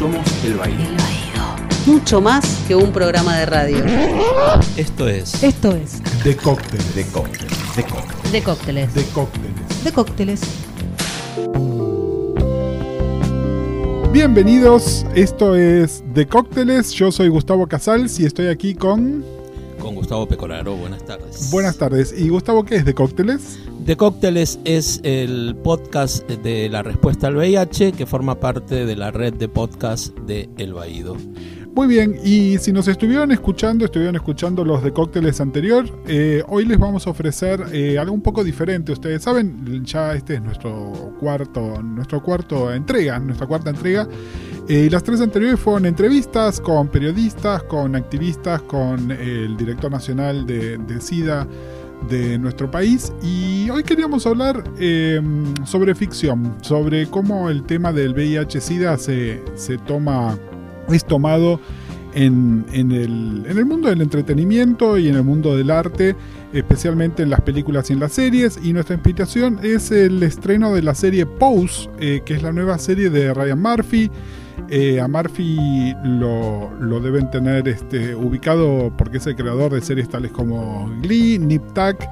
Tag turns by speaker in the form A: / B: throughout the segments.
A: Somos el Baído.
B: El Baído. Mucho más que un programa de radio.
C: Esto es.
B: Esto es.
D: De cócteles.
A: De cócteles. De cócteles.
B: De cócteles.
D: De cócteles.
B: De cócteles.
D: Bienvenidos, esto es De Cócteles, yo soy Gustavo Casals y estoy aquí con...
C: Con Gustavo Pecoraro, buenas tardes.
D: Buenas tardes. ¿Y Gustavo qué es De Cócteles?
C: De Cócteles es el podcast de la respuesta al VIH que forma parte de la red de podcast de El Baído.
D: Muy bien, y si nos estuvieron escuchando, estuvieron escuchando los de cócteles anterior, eh, hoy les vamos a ofrecer eh, algo un poco diferente. Ustedes saben, ya este es nuestro cuarto, nuestro cuarto entrega, nuestra cuarta entrega. Eh, y las tres anteriores fueron entrevistas con periodistas, con activistas, con el director nacional de, de SIDA de nuestro país. Y hoy queríamos hablar sobre ficción, sobre cómo el tema del VIH-Sida se, se toma es tomado en, en, el, en, el, mundo del entretenimiento y en el mundo del arte, especialmente en las películas y en las series. Y nuestra inspiración es el estreno de la serie Pose, eh, que es la nueva serie de Ryan Murphy. Eh, a Murphy lo, deben tener este, ubicado porque es el creador de series tales como Glee, Nip Tuck,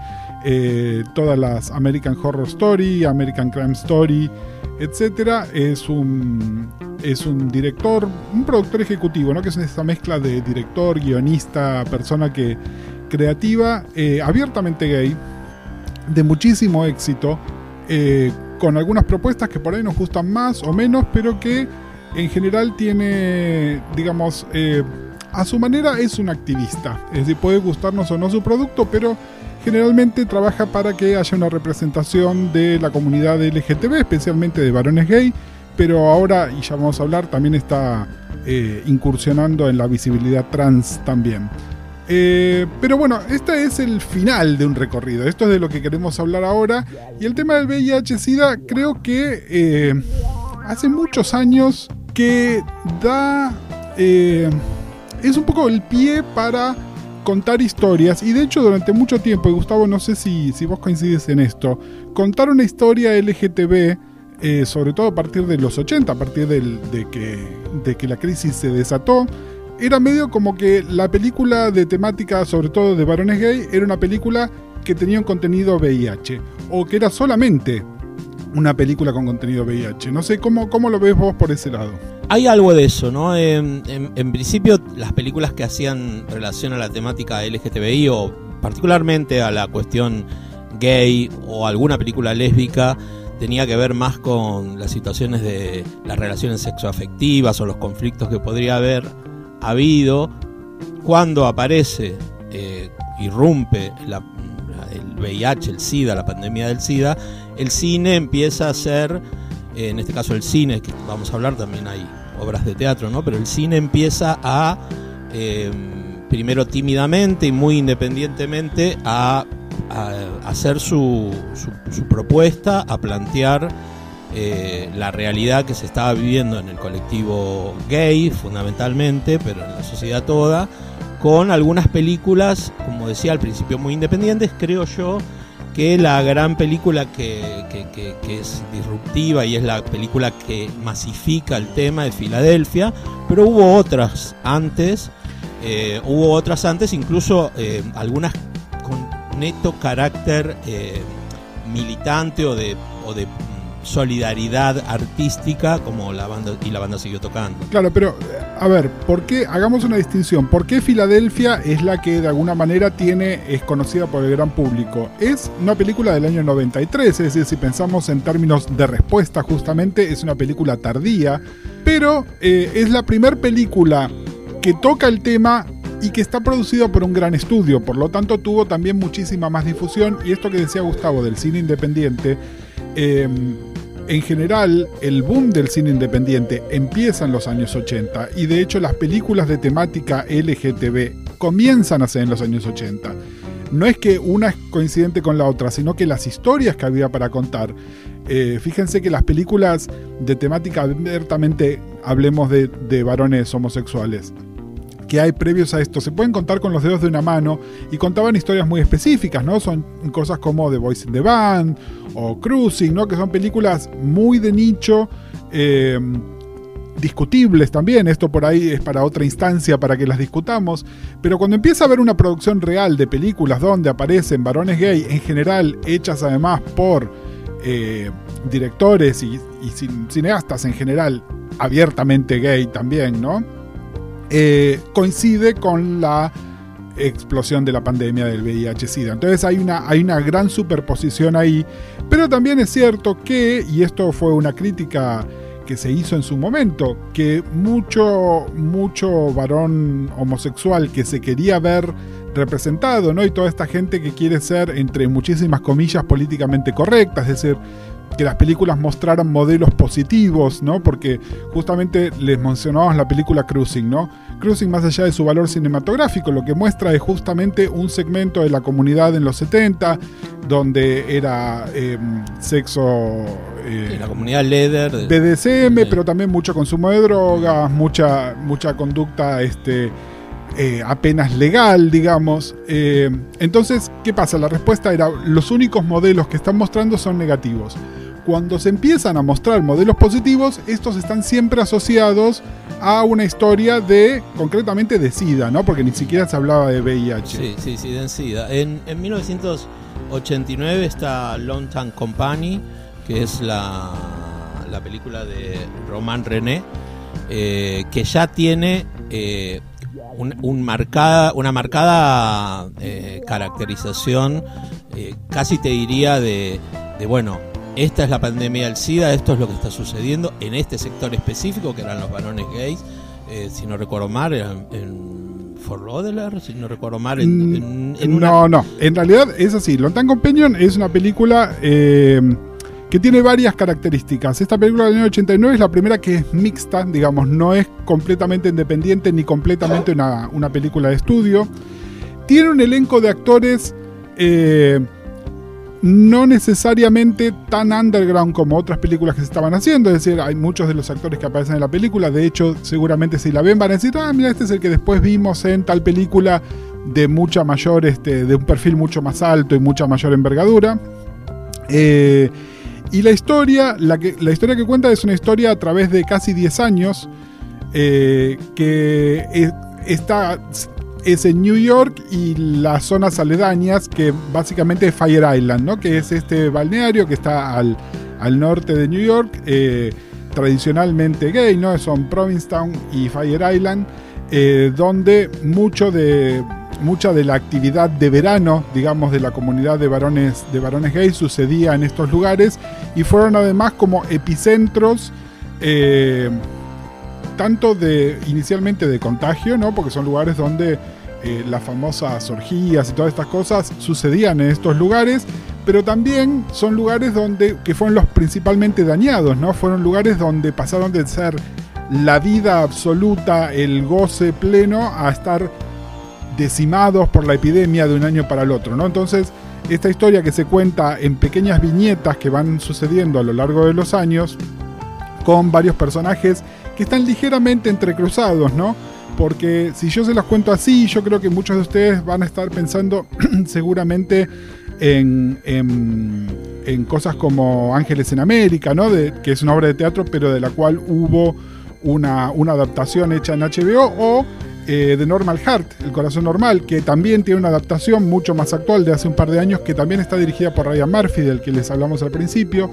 D: eh, todas las American Horror Story, American Crime Story, etc. Es un es un director, un productor ejecutivo, ¿no? que es esa mezcla de director, guionista, persona que creativa, eh, abiertamente gay, de muchísimo éxito, con algunas propuestas que por ahí nos gustan más o menos, pero que en general tiene, digamos, eh, a su manera es un activista. Es decir, puede gustarnos o no su producto, pero generalmente trabaja para que haya una representación de la comunidad LGTB, especialmente de varones gay pero ahora, y ya vamos a hablar, también está eh, incursionando en la visibilidad trans también. Eh, pero bueno, este es el final de un recorrido, esto es de lo que queremos hablar ahora, y el tema del VIH-Sida creo que hace muchos años que da... es un poco el pie para contar historias, y de hecho durante mucho tiempo, y Gustavo, no sé si, si vos coincides en esto, contar una historia LGTB eh, sobre todo a partir de los 80, a partir del, de, que, de que la crisis se desató, era medio como que la película de temática, sobre todo de varones gay, era una película que tenía un contenido VIH, o que era solamente una película con contenido VIH. No sé cómo, cómo lo ves vos por ese lado.
C: Hay algo de eso, ¿no? En, en, en principio, las películas que hacían relación a la temática LGTBI o particularmente a la cuestión gay o alguna película lésbica, tenía que ver más con las situaciones de las relaciones sexoafectivas o los conflictos que podría haber habido cuando aparece, eh, irrumpe la, el VIH, el SIDA, la pandemia del SIDA, el cine empieza a ser, eh, en este caso el cine, que vamos a hablar también hay obras de teatro, ¿no? Pero el cine empieza a, eh, primero tímidamente y muy independientemente, a hacer su, su, propuesta, a plantear eh, la realidad que se estaba viviendo en el colectivo gay, fundamentalmente, pero en la sociedad toda, con algunas películas, como decía al principio, muy independientes, creo yo que la gran película que, que, que, es disruptiva y es la película que masifica el tema de Filadelfia, pero hubo otras antes, eh, hubo otras antes, incluso eh, algunas neto carácter eh, militante o de, o de solidaridad artística como la banda y la banda siguió tocando.
D: Claro, pero a ver, ¿por qué hagamos una distinción? ¿Por qué Filadelfia es la que de alguna manera tiene es conocida por el gran público? Es una película del año 93, es decir, si pensamos en términos de respuesta justamente es una película tardía, pero eh, es la primera película que toca el tema y que está producido por un gran estudio, por lo tanto tuvo también muchísima más difusión y esto que decía Gustavo del cine independiente, em, en general el boom del cine independiente empieza en los años 80 y de hecho las películas de temática LGTB comienzan a ser en los años 80. No es que una es coincidente con la otra, sino que las historias que había para contar. Eh, fíjense que las películas de temática abiertamente, hablemos de, de varones homosexuales, que hay previos a esto se pueden contar con los dedos de una mano y contaban historias muy específicas, ¿no? Son cosas como The Voice in the Band o Cruising, ¿no? Que son películas muy de nicho. Eh, discutibles también, esto por ahí es para otra instancia para que las discutamos, pero cuando empieza a haber una producción real de películas donde aparecen varones gay, en general hechas además por eh, directores y, cineastas en general abiertamente gay también, ¿no? Eh, coincide con la explosión de la pandemia del VIH-Sida. Entonces hay una, hay una gran superposición ahí, pero también es cierto que, y esto fue una crítica que se hizo en su momento, que mucho, mucho varón homosexual que se quería ver representado, ¿no? Y toda esta gente que quiere ser, entre muchísimas comillas, políticamente correcta, es decir, que las películas mostraran modelos positivos, ¿no? Porque justamente les mencionábamos la película Cruising, ¿no? Cruising, más allá de su valor cinematográfico, lo que muestra es justamente un segmento de la comunidad en los 70, donde era em, sexo...
C: Eh, la comunidad leather.
D: BDSM, pero también mucho consumo de drogas, mucha, mucha conducta este, eh, apenas legal, digamos. Eh, entonces, ¿qué pasa? La respuesta era, los únicos modelos que están mostrando son negativos. Cuando se empiezan a mostrar modelos positivos, estos están siempre asociados a una historia de, concretamente, de SIDA, ¿no? Porque ni siquiera se hablaba de VIH.
C: Sí, sí, sí, de SIDA. En, en 1989 está Long Time Company, que es la, la película de Roman René, eh, que ya tiene eh, un, marcada, una marcada eh, caracterización, casi te diría, de, de, bueno, esta es la pandemia del SIDA, esto es lo que está sucediendo en este sector específico, que eran los varones gays, eh, si no recuerdo mal, en Fort Lauderdale, si no recuerdo mal. En,
D: mm, no, no, en realidad es así. Lontan Companion es una película eh, que tiene varias características. Esta película del año 89 es la primera que es mixta, digamos, no es completamente independiente ni completamente una, una película de estudio. Tiene un elenco de actores... Eh, no necesariamente tan underground como otras películas que se estaban haciendo, es decir, hay muchos de los actores que aparecen en la película, de hecho, seguramente si la ven van a decir, ah, mira, este es el que después vimos en tal película de mucha mayor, este, de un perfil mucho más alto y mucha mayor envergadura. Eh, y la historia, la, que, la historia que cuenta es una historia a través de casi 10 años, eh, que está es en New York y las zonas aledañas, que básicamente es Fire Island, ¿no? que es este balneario que está al, norte de New York, eh, tradicionalmente gay, ¿no? son Provincetown y Fire Island, eh, donde mucho de, mucha de la actividad de verano, digamos, de la comunidad de varones, de varones gays sucedía en estos lugares y fueron además como epicentros. Eh, tanto de inicialmente de contagio, ¿no? Porque son lugares donde eh, las famosas orgías y todas estas cosas sucedían en estos lugares, pero también son lugares donde que fueron los principalmente dañados, ¿no? Fueron lugares donde pasaron de ser la vida absoluta, el goce pleno, a estar decimados por la epidemia de un año para el otro, ¿no? Entonces, esta historia que se cuenta en pequeñas viñetas que van sucediendo a lo largo de los años, con varios personajes que están ligeramente entrecruzados, ¿no? Porque si yo se las cuento así, yo creo que muchos de ustedes van a estar pensando seguramente en, en, cosas como Ángeles en América, ¿no? Que es una obra de teatro, pero de la cual hubo una, una adaptación hecha en HBO, o eh, de Normal Heart, El Corazón Normal, que también tiene una adaptación mucho más actual de hace un par de años, que también está dirigida por Ryan Murphy, del que les hablamos al principio.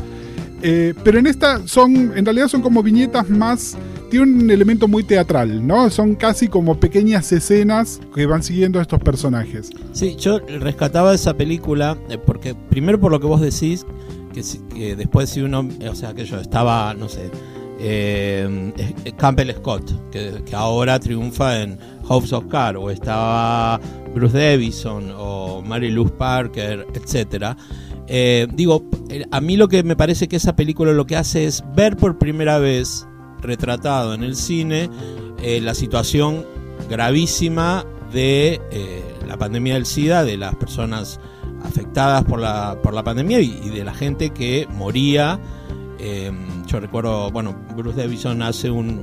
D: Eh, pero en esta son, en realidad son como viñetas más un elemento muy teatral, ¿no? Son casi como pequeñas escenas que van siguiendo a estos personajes.
C: Sí, yo rescataba esa película eh, porque primero por lo que vos decís, que, después si uno, o sea, que yo estaba, no sé, eh, Campbell Scott, que, ahora triunfa en House of Cards, o estaba Bruce Davison, o Mary Lou Parker, etcétera. Eh, digo, a mí lo que me parece que esa película lo que hace es ver por primera vez retratado en el cine eh, la situación gravísima de eh, la pandemia del SIDA, de las personas afectadas por la, por la pandemia y, de la gente que moría. Em, yo recuerdo, bueno, Bruce Davison hace un,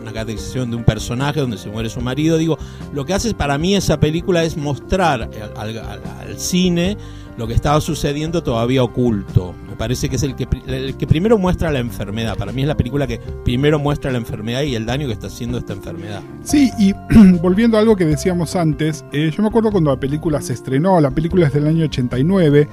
C: una caracterización de un personaje donde se muere su marido. Digo, lo que hace para mí esa película es mostrar al, al cine lo que estaba sucediendo todavía oculto. Me parece que es el que, el que primero muestra la enfermedad. Para mí es la película que primero muestra la enfermedad y el daño que está haciendo esta enfermedad.
D: Sí, y volviendo a algo que decíamos antes, eh, yo me acuerdo cuando la película se estrenó, la película es del año 89,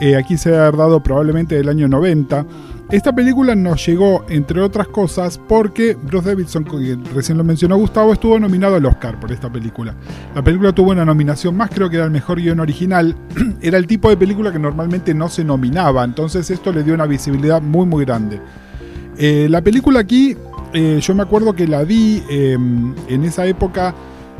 D: eh, aquí se ha dado probablemente del año 90. Esta película nos llegó, entre otras cosas, porque Bruce Davidson, que recién lo mencionó Gustavo, estuvo nominado al Oscar por esta película. La película tuvo una nominación más, creo que era el mejor guion original. era el tipo de película que normalmente no se nominaba, entonces esto le dio una visibilidad muy, muy grande. Eh, la película aquí, eh, yo me acuerdo que la vi em, en esa época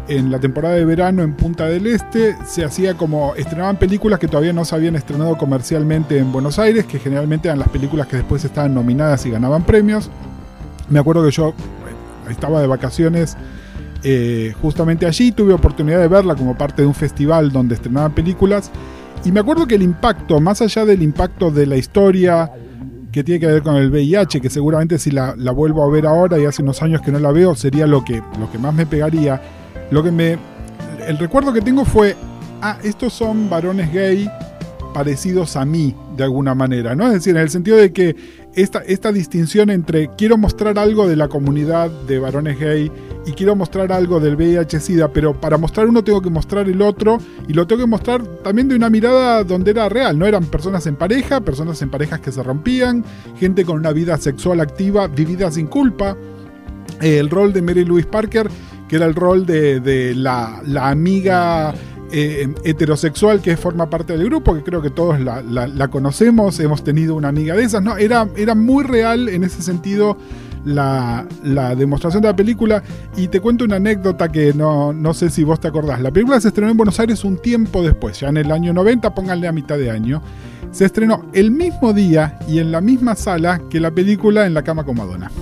D: en la temporada de verano en Punta del Este se hacía como estrenaban películas que todavía no se habían estrenado comercialmente en Buenos Aires, que generalmente eran las películas que después estaban nominadas y ganaban premios. Me acuerdo que yo eh, estaba de vacaciones justamente allí, tuve oportunidad de verla como parte de un festival donde estrenaban películas. Y me acuerdo que el impacto, más allá del impacto de la historia que tiene que ver con el VIH, que seguramente si la, vuelvo a ver ahora y hace unos años que no la veo, sería lo que, lo que más me pegaría lo que me. El recuerdo que tengo fue. Ah, estos son varones gay parecidos a mí, de alguna manera, ¿no? Es decir, en el sentido de que esta, esta distinción entre quiero mostrar algo de la comunidad de varones gay y quiero mostrar algo del VIH-Sida, pero para mostrar uno tengo que mostrar el otro y lo tengo que mostrar también de una mirada donde era real, no eran personas en pareja, personas en parejas que se rompían, gente con una vida sexual activa, vivida sin culpa. el rol de Mary Louise Parker que era el rol de, la, amiga eh, heterosexual que forma parte del grupo, que creo que todos la, conocemos, hemos tenido una amiga de esas, ¿no? Era, era muy real en ese sentido la, demostración de la película y te cuento una anécdota que no, no sé si vos te acordás. La película se estrenó en Buenos Aires un tiempo después, ya en el año 90, pónganle a mitad de año. Se estrenó el mismo día y en la misma sala que la película En la cama con Madonna.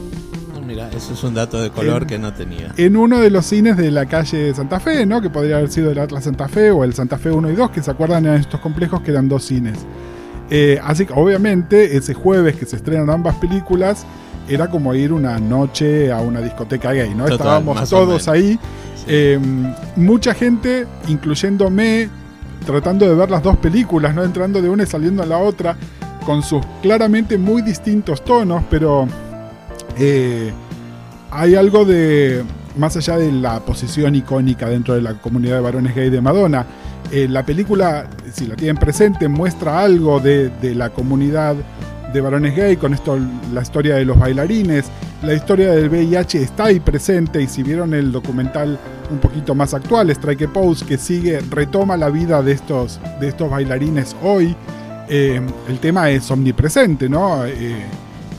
C: Eso es un dato de color que no tenía.
D: En uno de los cines de la calle Santa Fe, ¿no? Que podría haber sido el Atlas Santa Fe o el Santa Fe 1 y 2, que se acuerdan en estos complejos que eran dos cines. Eh, así que obviamente ese jueves que se estrenan ambas películas era como ir una noche a una discoteca gay, ¿no? Estábamos todos ahí. Eh, mucha gente, incluyéndome, tratando de ver las dos películas, ¿no? Entrando de una y saliendo a la otra, con sus claramente muy distintos tonos, pero eh, hay algo de, más allá de la posición icónica dentro de la comunidad de varones gay de Madonna, eh, la película, si la tienen presente, muestra algo de, la comunidad de varones gay, con esto la historia de los bailarines, la historia del VIH está ahí presente y si vieron el documental un poquito más actual, Strike a Pose, que sigue, retoma la vida de estos, de estos bailarines hoy, eh, el tema es omnipresente, ¿no?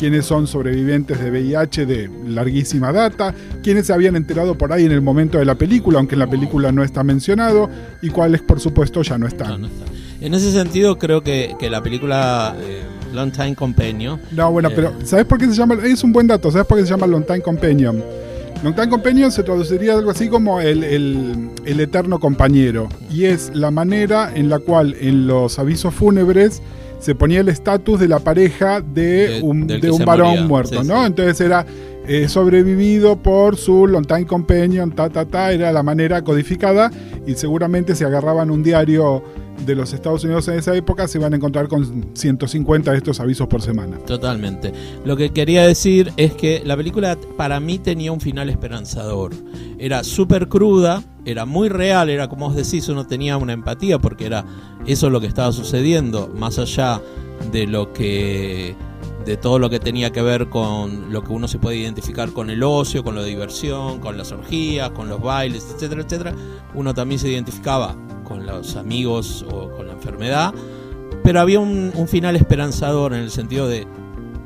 D: Quiénes son sobrevivientes de VIH de larguísima data, quiénes se habían enterado por ahí en el momento de la película, aunque en la película no está mencionado, y cuáles por supuesto ya no están.
C: En ese sentido creo que, la película eh, Long Time Companion...
D: No, bueno, pero eh, ¿sabes por qué se llama? Es un buen dato, ¿sabes por qué se llama Long Time Companion? Long Time Companion se traduciría algo así como el, el eterno compañero, y es la manera en la cual en los avisos fúnebres se ponía el estatus de la pareja de, un, de un varón muerto, ¿no? Entonces era eh, sobrevivido por su long companion, ta, ta, ta, era la manera codificada y seguramente si agarraban un diario de los Estados Unidos en esa época se van a encontrar con 150 de estos avisos por semana.
C: Totalmente. Lo que quería decir es que la película para mí tenía un final esperanzador. Era súper cruda, era muy real, era como vos decís, uno tenía una empatía porque era eso lo que estaba sucediendo, más allá de lo que de todo lo que tenía que ver con lo que uno se puede identificar con el ocio, con la diversión, con las orgías, con los bailes, etcétera, etcétera, uno también se identificaba con los amigos o con la enfermedad, pero había un, final esperanzador en el sentido de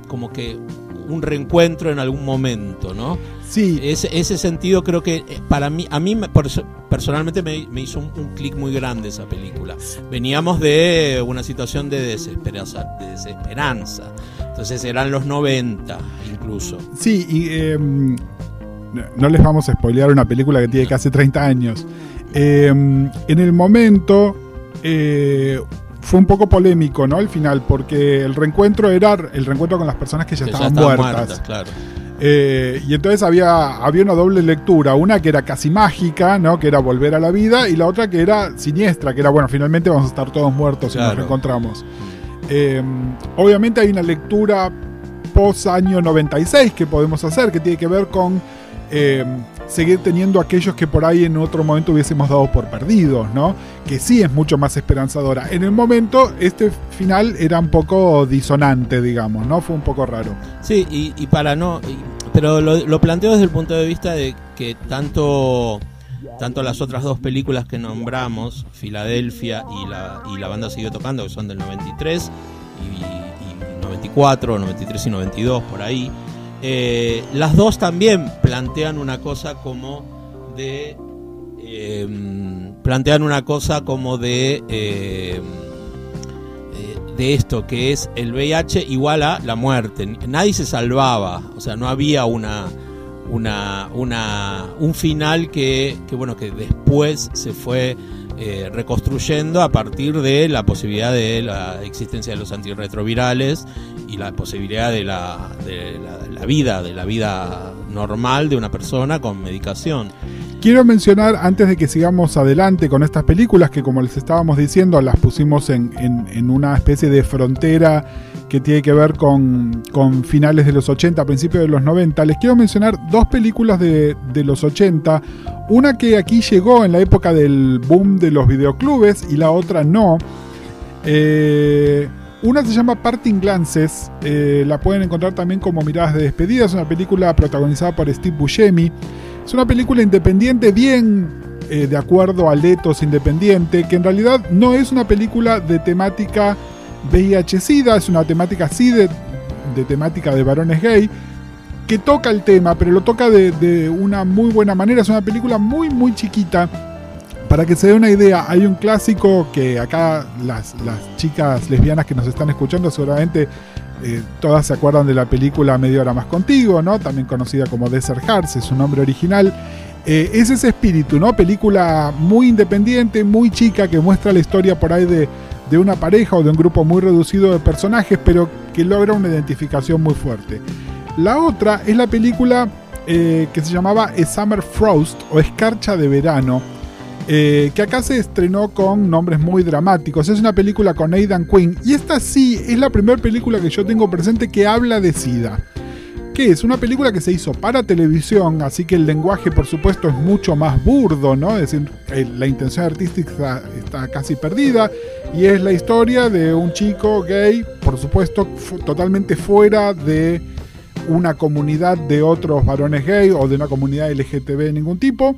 C: como que un reencuentro en algún momento, ¿no?
D: Sí.
C: Ese, ese sentido creo que eh, para mí, a mí personalmente me, hizo un, clic muy grande esa película. Veníamos de una situación de desesperanza, de desesperanza. Entonces eran los 90 incluso.
D: Sí, y em, no les vamos a spoilear una película que tiene casi 30 años. Em, en el momento eh, fue un poco polémico, ¿no? Al final, porque el reencuentro era el reencuentro con las personas que ya, estaban, muertas.
C: claro.
D: Eh, y entonces había, había una doble lectura, una que era casi mágica, ¿no? Que era volver a la vida, y la otra que era siniestra, que era, bueno, finalmente vamos a estar todos muertos si nos
C: Claro.
D: reencontramos. Eh, obviamente hay una lectura post año 96 que podemos hacer, que tiene que ver con eh, seguir teniendo aquellos que por ahí en otro momento hubiésemos dado por perdidos, ¿no? Que sí es mucho más esperanzadora. En el momento, este final era un poco disonante, digamos, ¿no? Fue un poco raro.
C: Sí, y, para no. pero lo planteo desde el punto de vista de que tanto. Tanto las otras dos películas que nombramos, Filadelfia y la, y la banda siguió tocando, que son del 93 y, y 94, 93 y 92, por ahí, eh, las dos también plantean una cosa como de. eh, plantean una cosa como de. eh, de esto que es el VIH igual a la muerte. Nadie se salvaba, o sea, no había una una, una un final que, que bueno que después se fue eh, reconstruyendo a partir de la posibilidad de la existencia de los antirretrovirales y la posibilidad de la, de la, la vida de la vida normal de una persona con medicación.
D: Quiero mencionar, antes de que sigamos adelante con estas películas, que como les estábamos diciendo, las pusimos en, en- una especie de frontera que tiene que ver con, con finales de los 80, principios de los 90, les quiero mencionar dos películas de, de los 80. Una que aquí llegó en la época del boom de los videoclubes y la otra no. Eh, una se llama Parting Glances, eh, la pueden encontrar también como Miradas de Despedida, es una película protagonizada por Steve Buscemi. Es una película independiente, bien eh, de acuerdo al ethos independiente, que en realidad no es una película de temática VIH-Sida, es una temática sí de, de temática de varones gay, que toca el tema, pero lo toca de, una muy buena manera. Es una película muy, muy chiquita. Para que se dé una idea, hay un clásico que acá las chicas lesbianas que nos están escuchando seguramente eh, todas se acuerdan de la película Media Hora Más Contigo, ¿no? También conocida como Desert Hearts, es su nombre original. Eh, es ese espíritu, ¿no? Película muy independiente, muy chica, que muestra la historia por ahí de, de una pareja o de un grupo muy reducido de personajes, pero que logra una identificación muy fuerte. La otra es la película eh, que se llamaba A Summer Frost o Escarcha de Verano, eh, que acá se estrenó con nombres muy dramáticos. Es una película con Aidan Quinn y esta sí es la primera película que yo tengo presente que habla de SIDA. Que es una película que se hizo para televisión, así que el lenguaje, por supuesto, es mucho más burdo, ¿no? Es decir, eh, la intención artística está, está casi perdida. Y es la historia de un chico gay, por supuesto, totalmente fuera de una comunidad de otros varones gay o de una comunidad LGTB de ningún tipo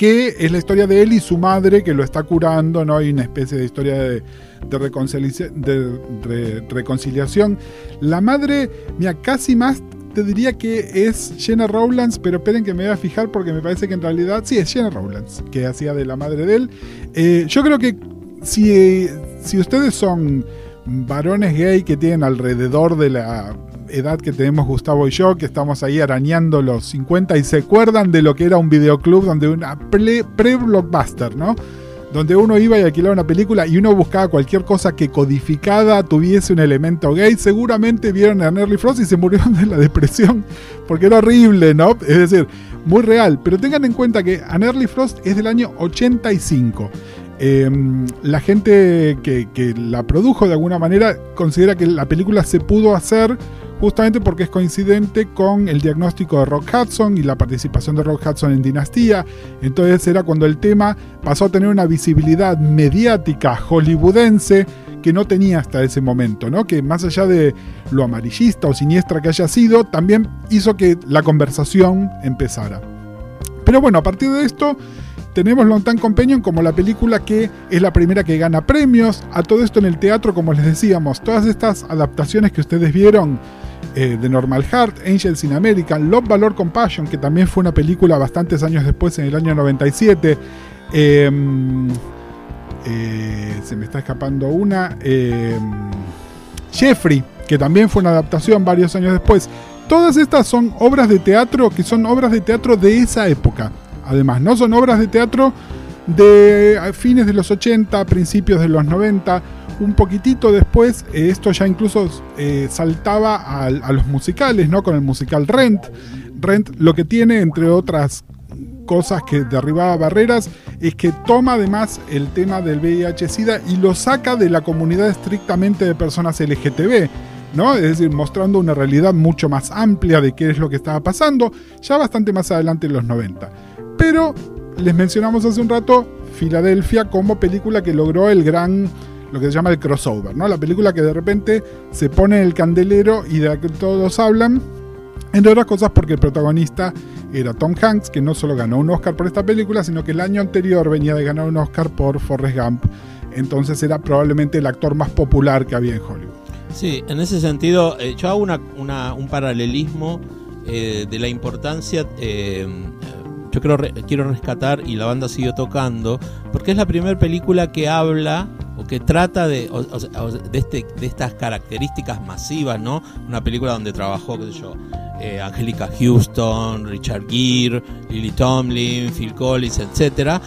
D: que es la historia de él y su madre que lo está curando, ¿no? Hay una especie de historia de, de de re- reconciliación. La madre, mira, casi más te diría que es Jenna Rowlands, pero esperen que me voy a fijar porque me parece que en realidad sí es Jenna Rowlands, que hacía de la madre de él. Eh, yo creo que si, si ustedes son varones gay que tienen alrededor de la edad que tenemos Gustavo y yo, que estamos ahí arañando los 50 y se acuerdan de lo que era un videoclub donde una pre-blockbuster, ¿no? Donde uno iba y alquilaba una película y uno buscaba cualquier cosa que codificada tuviese un elemento gay. Seguramente vieron a Nerly Frost y se murieron de la depresión porque era horrible, ¿no? Es decir, muy real. Pero tengan en cuenta que a Nerly Frost es del año 85. Eh, la gente que la produjo de alguna manera considera que la película se pudo hacer justamente porque es coincidente con el diagnóstico de Rock Hudson y la participación de Rock Hudson en Dinastía. Entonces era cuando el tema pasó a tener una visibilidad mediática hollywoodense que no tenía hasta ese momento, ¿no? Que más allá de lo amarillista o siniestra que haya sido, también hizo que la conversación empezara. Pero bueno, a partir de esto tenemos Long Time Companion como la película que es la primera que gana premios. A todo esto en el teatro, como les decíamos, todas estas adaptaciones que ustedes vieron eh, de Normal Heart, Angels in America, Love, Valor, Compassion, que también fue una película bastantes años después, en el año 97. eh, eh, se me está escapando una. eh, Jeffrey, que también fue una adaptación varios años después. Todas estas son obras de teatro que son obras de teatro de esa época. Además, no son obras de teatro de fines de los 80, principios de los 90. Un poquitito después, eh, esto ya incluso eh, saltaba a, a los musicales, ¿no? Con el musical Rent. Rent lo que tiene, entre otras cosas que derribaba barreras, es que toma además el tema del VIH-Sida y lo saca de la comunidad estrictamente de personas LGTB. ¿no? Es decir, mostrando una realidad mucho más amplia de qué es lo que estaba pasando, ya bastante más adelante en los 90. Pero les mencionamos hace un rato Filadelfia como película que logró el gran lo que se llama el crossover, ¿no? La película que de repente se pone en el candelero y de la que todos hablan, entre otras cosas porque el protagonista era Tom Hanks, que no solo ganó un Oscar por esta película, sino que el año anterior venía de ganar un Oscar por Forrest Gump. Entonces era probablemente el actor más popular que había en Hollywood.
C: Sí, en ese sentido, eh, yo hago una, un paralelismo eh, de la importancia, eh, yo creo, re, quiero rescatar, y la banda siguió tocando, porque es la primera película que habla que trata de, este, de estas características masivas, ¿no? Una película donde trabajó, qué eh, Angélica Houston, Richard Gere, Lily Tomlin, Phil Collins, etcétera,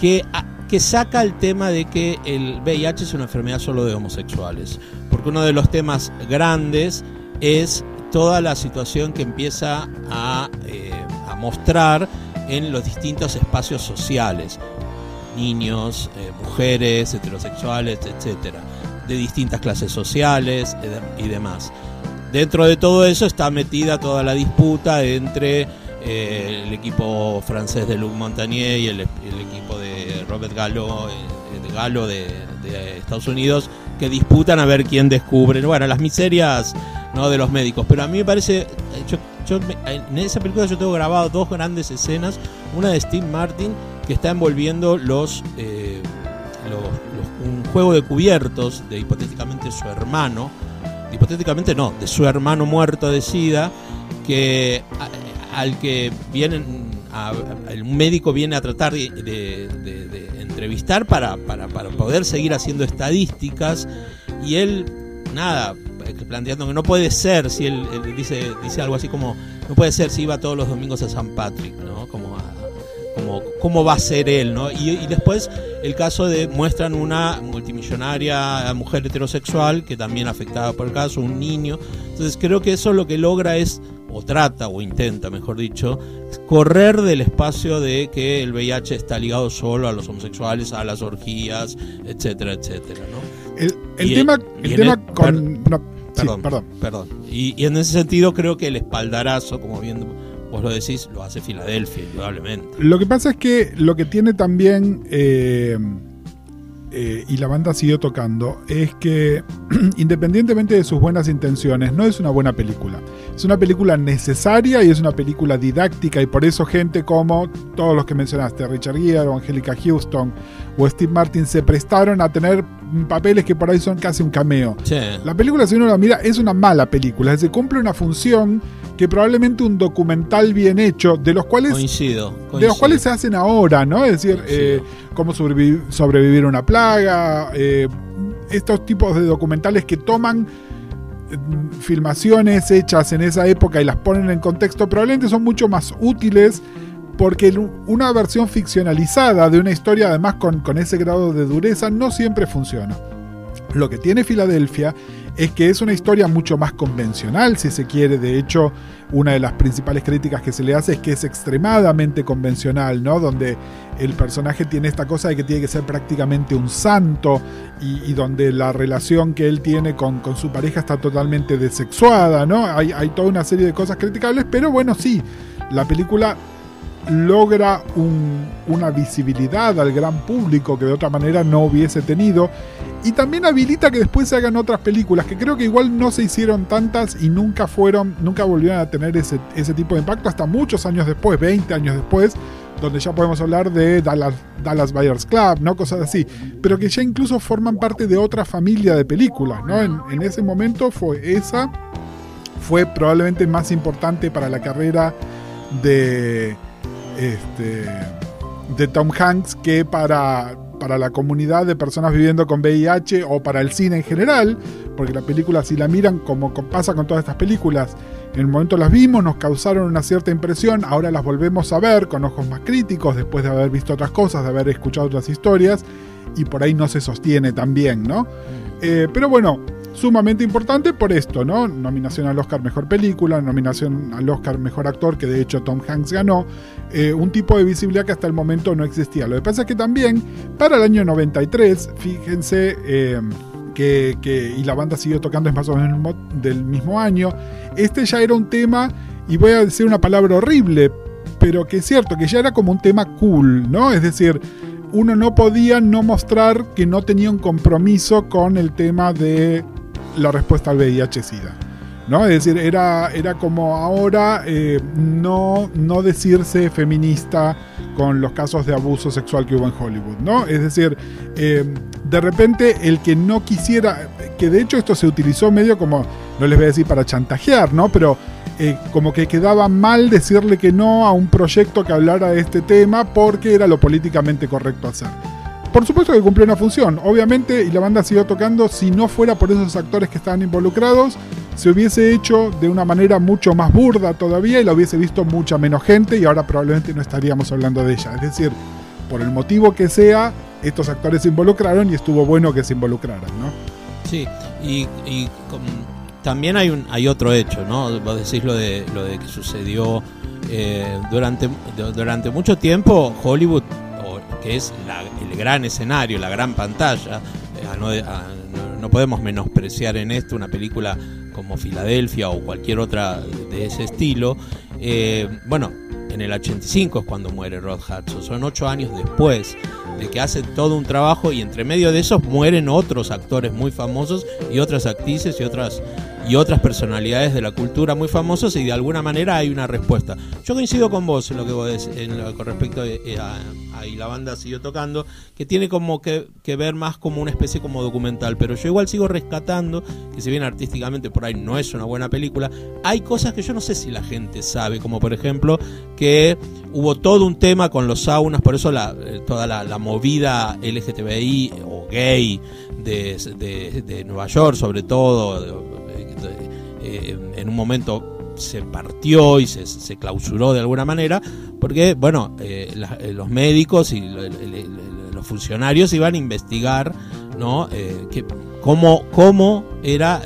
C: que, que saca el tema de que el VIH es una enfermedad solo de homosexuales. Porque uno de los temas grandes es toda la situación que empieza a, eh, a mostrar en los distintos espacios sociales. Niños, eh, mujeres, heterosexuales, etcétera, de distintas clases sociales y demás. Dentro de todo eso está metida toda la disputa entre eh, el equipo francés de Luc Montagnier y el, equipo de Robert Gallo, eh, de, Gallo de, de, Estados Unidos, que disputan a ver quién descubre, bueno, las miserias ¿no? de los médicos. Pero a mí me parece, yo, yo, en esa película yo tengo grabado dos grandes escenas, una de Steve Martin que está envolviendo los, eh, los, los un juego de cubiertos de hipotéticamente su hermano, hipotéticamente no, de su hermano muerto de SIDA, que al que vienen, a, un médico viene a tratar de, entrevistar para, para, para, poder seguir haciendo estadísticas y él, nada, planteando que no puede ser, si él, dice, dice algo así como, no puede ser si iba todos los domingos a San Patrick, ¿no? Como como, cómo va a ser él, ¿no? Y, y, después el caso de muestran una multimillonaria mujer heterosexual que también afectada por el caso, un niño. Entonces creo que eso lo que logra es, o trata, o intenta, mejor dicho, correr del espacio de que el VIH está ligado solo a los homosexuales, a las orgías, etcétera, etcétera, ¿no?
D: El, el tema, el, el tema el, con...
C: Per, no, perdón, sí, perdón, perdón. Y, y en ese sentido creo que el espaldarazo, como bien vos lo decís, lo hace Filadelfia, indudablemente.
D: Lo que pasa es que lo que tiene también, eh, eh, y la banda siguió tocando, es que independientemente de sus buenas intenciones, no es una buena película. Es una película necesaria y es una película didáctica, y por eso gente como todos los que mencionaste, Richard Gere o Angélica Houston o Steve Martin, se prestaron a tener papeles que por ahí son casi un cameo.
C: Sí.
D: La película, si uno la mira, es una mala película, decir, cumple una función que probablemente un documental bien hecho, de los cuales
C: coincido, coincido.
D: de los cuales se hacen ahora, ¿no? Es decir, eh, cómo sobrevivir, sobrevivir a una plaga, eh, estos tipos de documentales que toman eh, filmaciones hechas en esa época y las ponen en contexto, probablemente son mucho más útiles porque una versión ficcionalizada de una historia, además con, ese grado de dureza, no siempre funciona. Lo que tiene Filadelfia es que es una historia mucho más convencional, si se quiere. De hecho, una de las principales críticas que se le hace es que es extremadamente convencional, ¿no? Donde el personaje tiene esta cosa de que tiene que ser prácticamente un santo y, donde la relación que él tiene con, su pareja está totalmente desexuada, ¿no? Hay toda una serie de cosas criticables, pero bueno, sí, la película logra un, una visibilidad al gran público que de otra manera no hubiese tenido y también habilita que después se hagan otras películas que creo que igual no se hicieron tantas y nunca fueron, nunca volvieron a tener ese, ese tipo de impacto hasta muchos años después, 20 años después, donde ya podemos hablar de Dallas, Dallas Buyers Club, ¿no? Cosas así, pero que ya incluso forman parte de otra familia de películas, ¿no? En ese momento fue esa, fue probablemente más importante para la carrera de este, de Tom Hanks que para, para la comunidad de personas viviendo con VIH o para el cine en general, porque la película si la miran como pasa con todas estas películas, en el momento las vimos, nos causaron una cierta impresión, ahora las volvemos a ver con ojos más críticos después de haber visto otras cosas, de haber escuchado otras historias y por ahí no se sostiene tan bien, ¿no? Eh, pero bueno, sumamente importante por esto, ¿no? Nominación al Oscar Mejor Película, nominación al Oscar Mejor Actor, que de hecho Tom Hanks ganó, eh, un tipo de visibilidad que hasta el momento no existía. Lo que pasa es que también para el año 93, fíjense eh, que, que- y la banda siguió tocando es más o menos del mismo año, este ya era un tema, y voy a decir una palabra horrible, pero que es cierto, que ya era como un tema cool, ¿no? Es decir, uno no podía no mostrar que no tenía un compromiso con el tema de la respuesta al VIH-Sida. ¿no? Es decir, era, era como ahora eh, no, no decirse feminista con los casos de abuso sexual que hubo en Hollywood, ¿no? Es decir, eh, de repente el que no quisiera, que de hecho esto se utilizó medio como, no les voy a decir para chantajear, ¿no? Pero eh, como que quedaba mal decirle que no a un proyecto que hablara de este tema porque era lo políticamente correcto hacer. Por supuesto que cumplió una función, obviamente, y la banda siguió tocando, si no fuera por esos actores que estaban involucrados, se hubiese hecho de una manera mucho más burda todavía y la hubiese visto mucha menos gente y ahora probablemente no estaríamos hablando de ella. Es decir, por el motivo que sea, estos actores se involucraron y estuvo bueno que se involucraran, ¿no?
C: Sí, y, y también hay un hay otro hecho, ¿no? Vos decís lo de lo de que sucedió eh, durante durante mucho tiempo Hollywood, que es la- gran escenario, la gran pantalla, eh, a no, a- no- podemos menospreciar en esto una película como Filadelfia o cualquier otra de ese estilo. eh, bueno, en el 85 es cuando muere Rod Hudson, son ocho años después de que hace todo un trabajo y entre medio de esos mueren otros actores muy famosos y otras actrices y otras y otras personalidades de la cultura muy famosos y de alguna manera hay una respuesta. Yo coincido con vos en lo que vos en lo, con respecto a, a- a- y la banda siguió tocando, que tiene como que, que ver más como una especie como documental, pero yo igual sigo rescatando que si bien artísticamente por ahí no es una buena película, hay cosas que yo no sé si la gente sabe, como por ejemplo que hubo todo un tema con los saunas, por eso eh, toda la, movida LGTBI o gay de, de- Nueva York sobre todo, eh, en un momento se partió y se, se clausuró de alguna manera, porque bueno, eh, eh, los médicos y los funcionarios iban a investigar ¿no? Eh, que, cómo, cómo era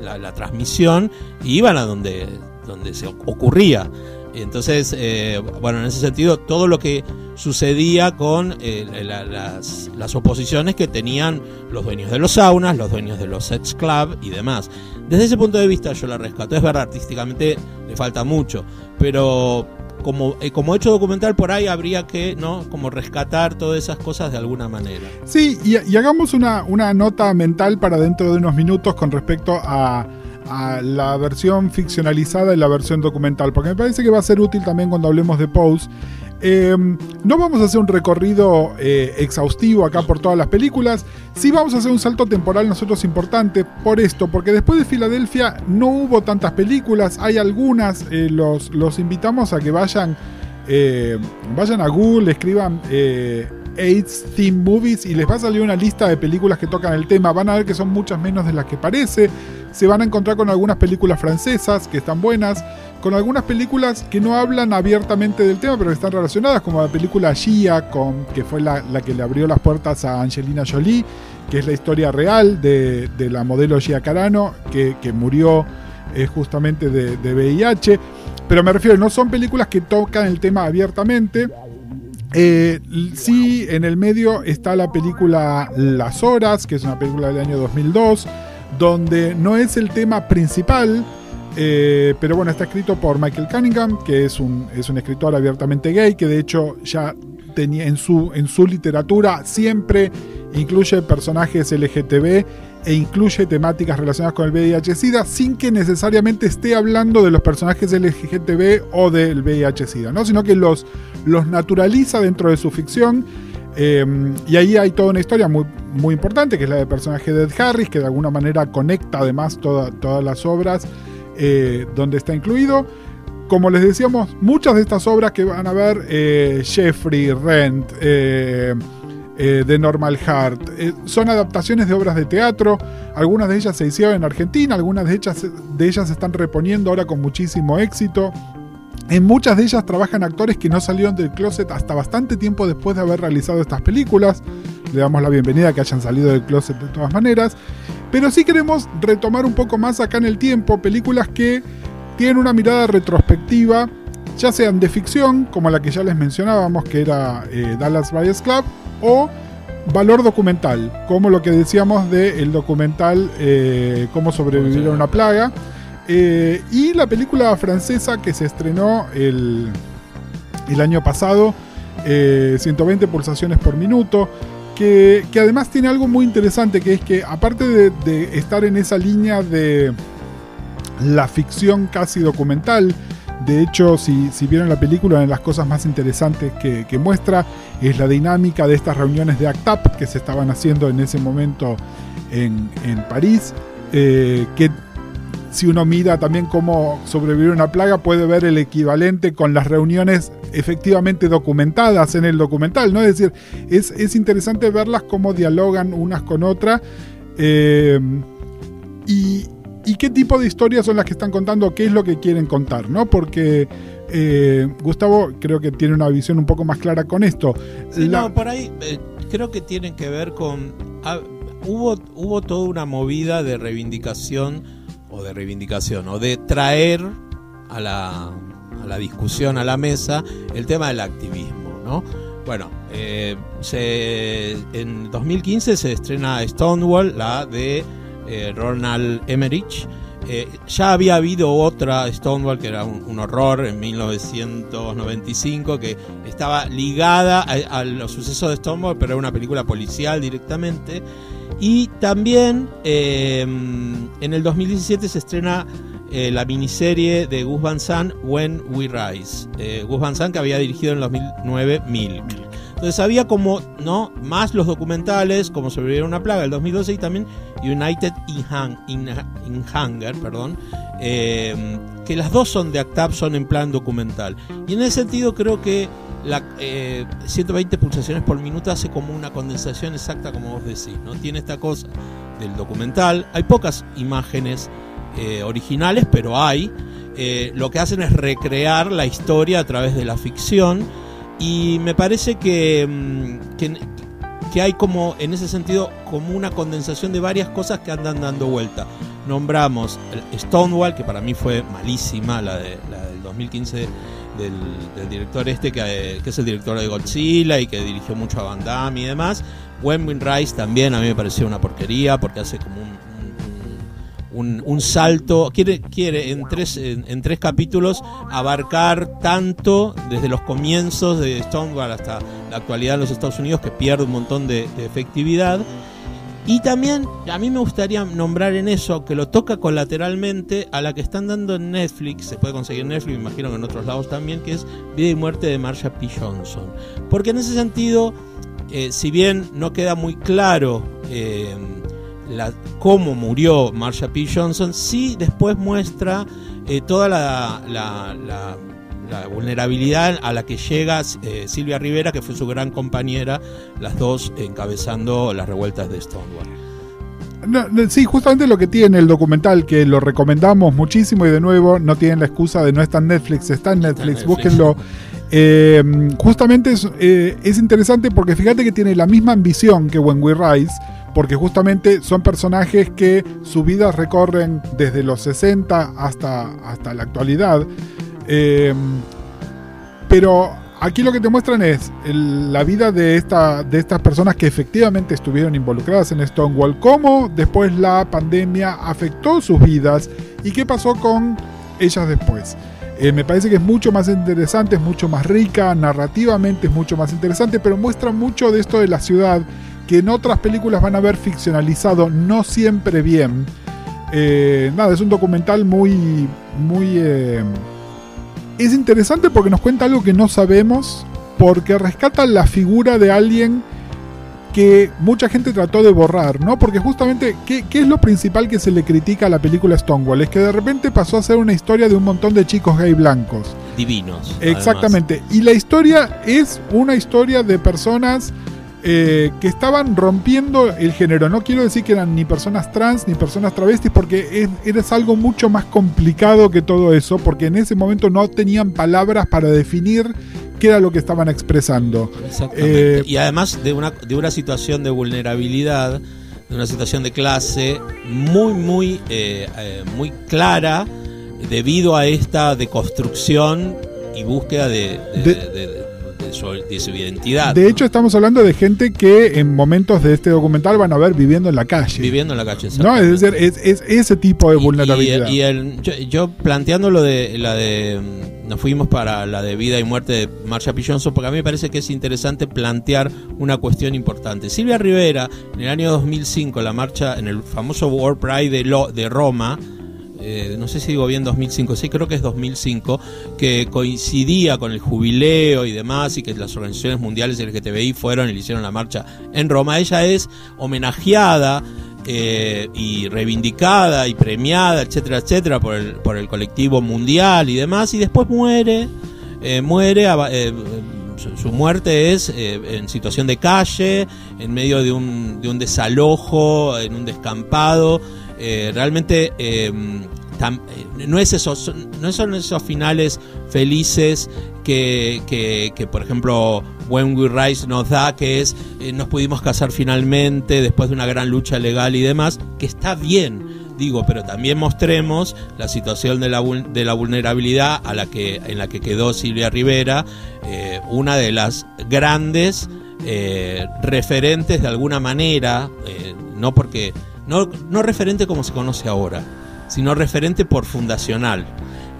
C: la, la transmisión y iban a donde, donde se ocurría. Entonces, eh, bueno, en ese sentido, todo lo que sucedía con eh, la- las, oposiciones que tenían los dueños de los saunas, los dueños de los sex club y demás. Desde ese punto de vista yo la rescato. Es verdad, artísticamente le falta mucho, pero como, eh, hecho documental por ahí habría que, ¿no? Como rescatar todas esas cosas de alguna manera.
D: Sí, y, y hagamos una nota mental para dentro de unos minutos con respecto a, a la versión ficcionalizada y la versión documental, porque me parece que va a ser útil también cuando hablemos de Pose. Eh, no vamos a hacer un recorrido eh, exhaustivo acá por todas las películas, sí vamos a hacer un salto temporal nosotros importante por esto, porque después de Filadelfia no hubo tantas películas, hay algunas, eh, los, los invitamos a que vayan, vayan a Google, escriban AIDS Theme Movies y les va a salir una lista de películas que tocan el tema, van a ver que son muchas menos de las que parece, se van a encontrar con algunas películas francesas que están buenas, con algunas películas que no hablan abiertamente del tema, pero que están relacionadas, como la película Gia, con, que fue la, la que le abrió las puertas a Angelina Jolie, que es la historia real de, de la modelo Gia Carano, que, que murió eh, justamente de, de VIH. Pero me refiero, no son películas que tocan el tema abiertamente. Eh, sí, en el medio está la película Las Horas, que es una película del año 2002, donde no es el tema principal, eh, pero bueno, está escrito por Michael Cunningham, que es un, es un escritor abiertamente gay, que de hecho ya tenía en su, en su literatura siempre incluye personajes LGTB e incluye temáticas relacionadas con el VIH-Sida sin que necesariamente esté hablando de los personajes LGTB o del VIH-Sida, ¿no? sino que los, los naturaliza dentro de su ficción. eh, y ahí hay toda una historia muy, muy importante, que es la del personaje de Ed Harris, que de alguna manera conecta además toda- todas las obras eh, donde está incluido. Como les decíamos, muchas de estas obras que van a ver, eh, Jeffrey, Rent, eh, eh, The Normal Heart, eh, son adaptaciones de obras de teatro. Algunas de ellas se hicieron en Argentina, algunas de ellas, de ellas se están reponiendo ahora con muchísimo éxito. En muchas de ellas trabajan actores que no salieron del closet hasta bastante tiempo después de haber realizado estas películas. le damos la bienvenida a que hayan salido del closet de todas maneras. Pero sí queremos retomar un poco más acá en el tiempo películas que tienen una mirada retrospectiva, ya sean de ficción, como la que ya les mencionábamos, que era eh, Dallas Buyers Club, o valor documental, como lo que decíamos del documental eh, Cómo sobrevivir a una plaga. Eh, y la película francesa que se estrenó el, el año pasado, 120 pulsaciones por minuto, que, que, además tiene algo muy interesante, que es que aparte de, de estar en esa línea de la ficción casi documental, de hecho, si, si, vieron la película, una de las cosas más interesantes que, muestra es la dinámica de estas reuniones de ACTAP que se estaban haciendo en ese momento en, en París, eh, que si uno mira también cómo sobrevivir una plaga, puede ver el equivalente con las reuniones efectivamente documentadas en el documental, ¿no? Es decir, es, es interesante verlas cómo dialogan unas con otras. Eh, y, y, qué tipo de historias son las que están contando, qué es lo que quieren contar, ¿no? Porque eh, Gustavo creo que tiene una visión un poco más clara con esto.
C: Sí, La... no, por ahí eh, creo que tienen que ver con... Ah, hubo, hubo toda una movida de reivindicación o de reivindicación o de traer a la, a la discusión, a la mesa, el tema del activismo, ¿no? Bueno, eh, se, en 2015 se estrena Stonewall, la de eh, Ronald Emmerich. Eh, ya había habido otra Stonewall que era un, horror en 1995 que estaba ligada a, los sucesos de Stonewall, pero era una película policial directamente. Y también eh, en el 2017 se estrena la miniserie de Gus Van Sant, When We Rise. Gus Van Sant que había dirigido en el 2009 Mil. Entonces había como, ¿no? Más los documentales, como sobrevivir una plaga, el 2012 y también United in, Hunger, perdón, eh, que las dos son de ACTAP, son en plan documental. Y en ese sentido creo que la, eh, 120 pulsaciones por minuto hace como una condensación exacta, como vos decís, ¿no? Tiene esta cosa del documental. Hay pocas imágenes eh, originales, pero hay. Eh, lo que hacen es recrear la historia a través de la ficción. Y me parece que, mm, que, que hay como, en ese sentido, como una condensación de varias cosas que andan dando vuelta. Nombramos Stonewall, que para mí fue malísima, la, de, del 2015 del, director este que, que, es el director de Godzilla y que dirigió mucho a Van Damme y demás. When Rice también a mí me pareció una porquería porque hace como un, un, un salto, quiere, quiere en, tres, en, tres capítulos abarcar tanto desde los comienzos de Stonewall hasta la actualidad en los Estados Unidos que pierde un montón de, de efectividad. Y también a mí me gustaría nombrar en eso, que lo toca colateralmente, a la que están dando en Netflix, se puede conseguir en Netflix, me imagino que en otros lados también, que es Vida y Muerte de Marsha P. Johnson. Porque en ese sentido, eh, si bien no queda muy claro eh, la, cómo murió Marsha P. Johnson, sí después muestra eh, toda la, la, la la vulnerabilidad a la que llega eh, Silvia Rivera, que fue su gran compañera, las dos encabezando las revueltas de Stonewall.
D: No, no, sí, justamente lo que tiene el documental, que lo recomendamos muchísimo y de nuevo no tienen la excusa de no estar en Netflix, está en Netflix, está en Netflix. búsquenlo. Eh, justamente es, eh, es interesante porque fíjate que tiene la misma ambición que When We Rise, porque justamente son personajes que su vida recorren desde los 60 hasta, hasta la actualidad. Eh, pero aquí lo que te muestran es la vida de, esta, de estas personas que efectivamente estuvieron involucradas en Stonewall, cómo después la pandemia afectó sus vidas y qué pasó con ellas después. Eh, me parece que es mucho más interesante, es mucho más rica, narrativamente es mucho más interesante, pero muestra mucho de esto de la ciudad que en otras películas van a ver ficcionalizado, no siempre bien. Eh, nada, es un documental muy, muy... Eh, es interesante porque nos cuenta algo que no sabemos, porque rescata la figura de alguien que mucha gente trató de borrar, ¿no? Porque justamente, ¿qué, ¿qué, es lo principal que se le critica a la película Stonewall? Es que de repente pasó a ser una historia de un montón de chicos gay blancos.
C: Divinos.
D: Exactamente. Además. Y la historia es una historia de personas eh, que estaban rompiendo el género. No quiero decir que eran ni personas trans ni personas travestis, porque es, es, algo mucho más complicado que todo eso, porque en ese momento no tenían palabras para definir qué era lo que estaban expresando.
C: Exactamente.
D: Eh,
C: y además de una, de una situación de vulnerabilidad, de una situación de clase muy, muy, eh, eh, muy clara debido a esta deconstrucción y búsqueda de, de-
D: De-
C: de- de- su, de su identidad.
D: De hecho, estamos hablando de gente que en momentos de este documental van a ver viviendo en la calle.
C: viviendo en la calle.
D: ¿no? Es decir, es, es ese tipo de
C: Y-
D: vulnerabilidad.
C: Y, y el- yo, yo planteando lo de la de mm, nos fuimos para la de vida y muerte de Marsha P. Johnson porque a mí me parece que es interesante plantear una cuestión importante. Silvia Rivera en el año 2005 la marcha en el famoso World Pride de, Lo- de Roma eh, no sé si digo bien 2005, sí creo que es 2005, que coincidía con el jubileo y demás, y que las organizaciones mundiales LGTBI fueron y le hicieron la marcha en Roma. Ella es homenajeada eh, y reivindicada y premiada, etcétera, etcétera, por el, por el colectivo mundial y demás, y después muere, eh, muere, su, muerte es en situación de calle, en medio de un, de un desalojo, en un descampado. Eh, realmente tam- eh, no, es esos, no son esos finales felices que, que, por ejemplo, When We Rise nos da, que es eh, nos pudimos casar finalmente después de una gran lucha legal y demás, que está bien, digo, pero también mostremos la situación de la, de la vulnerabilidad a la que, en la que quedó Silvia Rivera, una de las grandes referentes de alguna manera, no porque no, no referente como se conoce ahora, sino referente por fundacional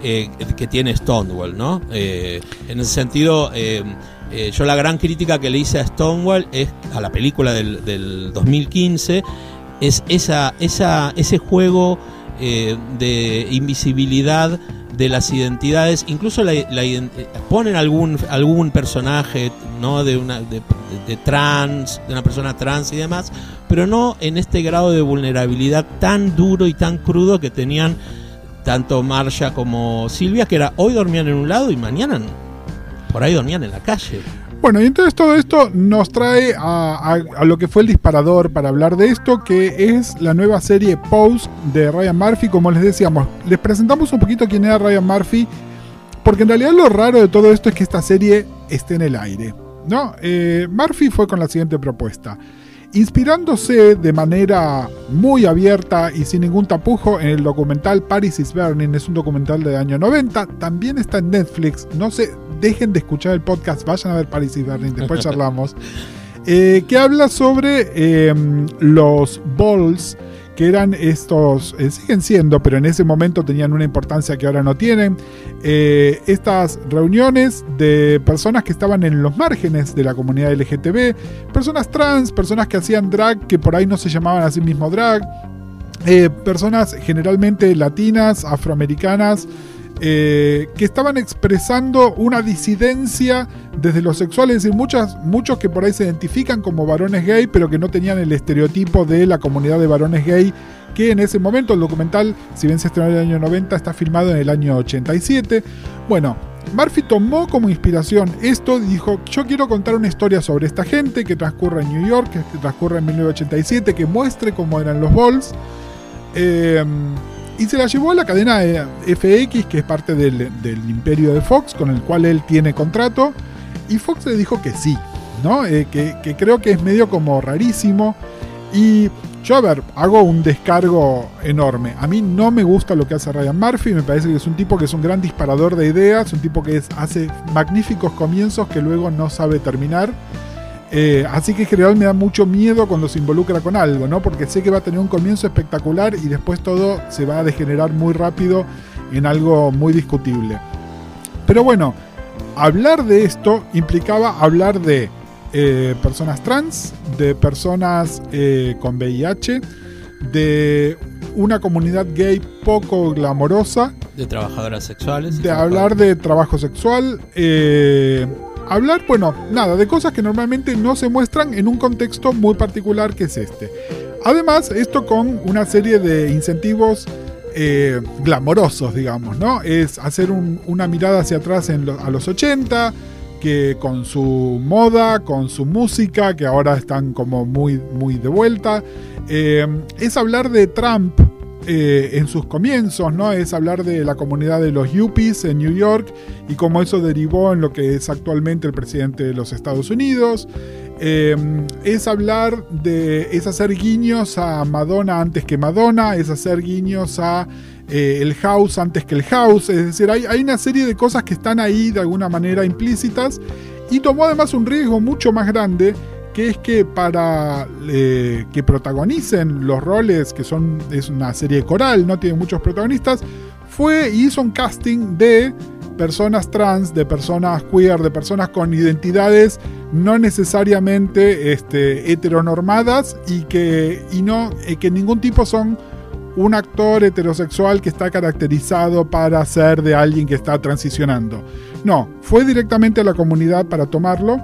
C: eh, que tiene Stonewall, ¿no? Eh, en ese sentido, eh, yo la gran crítica que le hice a Stonewall es a la película del, del 2015 es esa, esa, ese juego de invisibilidad de las identidades, incluso la, ponen algún algún personaje no de una de, de trans, de una persona trans y demás, pero no en este grado de vulnerabilidad tan duro y tan crudo que tenían tanto Marsha como Silvia, que era hoy dormían en un lado y mañana por ahí dormían en la calle.
D: Bueno, y entonces todo esto nos trae a, lo que fue el disparador para hablar de esto, que es la nueva serie Pose de Ryan Murphy. Como les decíamos, les presentamos un poquito quién era Ryan Murphy, porque en realidad lo raro de todo esto es que esta serie esté en el aire. ¿no? Eh, Murphy fue con la siguiente propuesta. Inspirándose de manera muy abierta y sin ningún tapujo en el documental Paris is Burning, es un documental del año 90, también está en Netflix, no se dejen de escuchar el podcast, vayan a ver Paris is Burning, después charlamos, eh, que habla sobre eh, los balls, que eran estos, eh, siguen siendo, pero en ese momento tenían una importancia que ahora no tienen, eh, estas reuniones de personas que estaban en los márgenes de la comunidad LGTB, personas trans, personas que hacían drag, que por ahí no se llamaban a sí mismo drag, eh, personas generalmente latinas, afroamericanas, eh, que estaban expresando una disidencia desde lo sexual, es decir, muchos que por ahí se identifican como varones gay, pero que no tenían el estereotipo de la comunidad de varones gay, que en ese momento el documental, si bien se estrenó en el año 90, está filmado en el año 87. Bueno, Murphy tomó como inspiración esto y dijo, yo quiero contar una historia sobre esta gente que transcurre en New York, que transcurre en 1987, que muestre cómo eran los balls. Eh, y se la llevó a la cadena FX, que es parte del, imperio de Fox, con el cual él tiene contrato. Y Fox le dijo que sí, ¿no? Eh, que, creo que es medio como rarísimo. Y yo, a ver, hago un descargo enorme. A mí no me gusta lo que hace Ryan Murphy. Me parece que es un tipo que es un gran disparador de ideas, un tipo que hace magníficos comienzos que luego no sabe terminar. Eh, así que en general me da mucho miedo cuando se involucra con algo, ¿no? Porque sé que va a tener un comienzo espectacular y después todo se va a degenerar muy rápido en algo muy discutible. Pero bueno, hablar de esto implicaba hablar de eh, personas trans, de personas eh, con VIH, de una comunidad gay poco glamorosa,
C: De trabajadoras sexuales.
D: de hablar de trabajo sexual, eh, hablar, bueno, nada, de cosas que normalmente no se muestran en un contexto muy particular que es este. Además, esto con una serie de incentivos eh, glamorosos, digamos, ¿no? Es hacer un- una mirada hacia atrás en lo- a los 80, que con su moda, con su música, que ahora están como muy, muy de vuelta. Eh, es hablar de Trump eh, en sus comienzos, ¿no? Es hablar de la comunidad de los yuppies en New York y cómo eso derivó en lo que es actualmente el presidente de los Estados Unidos. Eh, es hablar de. es hacer guiños a Madonna antes que Madonna, es hacer guiños a eh, el house antes que el house. Es decir, hay, hay una serie de cosas que están ahí de alguna manera implícitas. Y tomó además un riesgo mucho más grande que es que para eh, que protagonicen los roles, que son es una serie coral, no tiene muchos protagonistas, fue y hizo un casting de personas trans, de personas queer, de personas con identidades no necesariamente este, heteronormadas y que, y no, que ningún tipo son un actor heterosexual que está caracterizado para ser de alguien que está transicionando. No, fue directamente a la comunidad para tomarlo.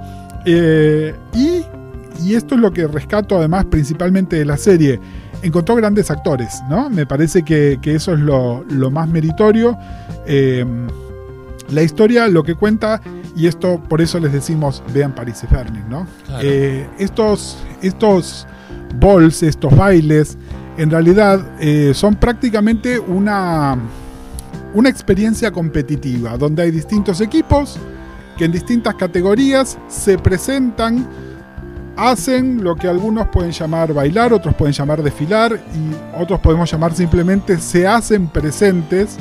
D: eh, y, y esto es lo que rescato además principalmente de la serie. Encontró grandes actores, ¿no? Me parece que, que eso es lo, lo más meritorio. Eh, la historia lo que cuenta, y esto por eso les decimos, vean Paris y Fernie, ¿no?
C: Claro.
D: Eh, estos, estos balls, estos bailes, en realidad eh, son prácticamente una, una experiencia competitiva, donde hay distintos equipos que en distintas categorías se presentan, hacen lo que algunos pueden llamar bailar, otros pueden llamar desfilar y otros podemos llamar simplemente se hacen presentes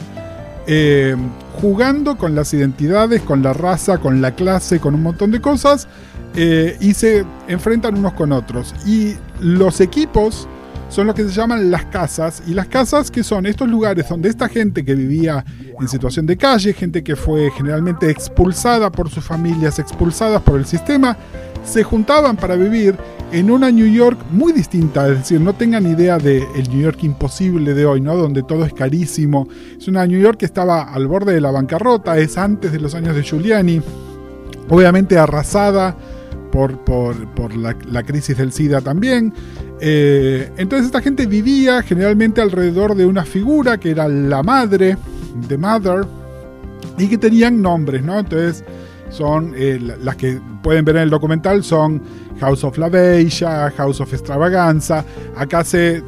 D: eh, jugando con las identidades, con la raza, con la clase, con un montón de cosas eh, y se enfrentan unos con otros. Y los equipos son lo que se llaman las casas. Y las casas que son estos lugares donde esta gente que vivía en situación de calle, gente que fue generalmente expulsada por sus familias, expulsadas por el sistema, se juntaban para vivir en una New York muy distinta, es decir, no tengan idea del New York imposible de hoy, ¿no? Donde todo es carísimo. Es una New York que estaba al borde de la bancarrota, es antes de los años de Giuliani, obviamente arrasada por, por, por la, crisis del SIDA también. Eh, entonces esta gente vivía generalmente alrededor de una figura que era la madre, The Mother, y que tenían nombres, ¿no? Entonces son eh, la- las que pueden ver en el documental son House of la Bella, House of Extravaganza. Acá se eh,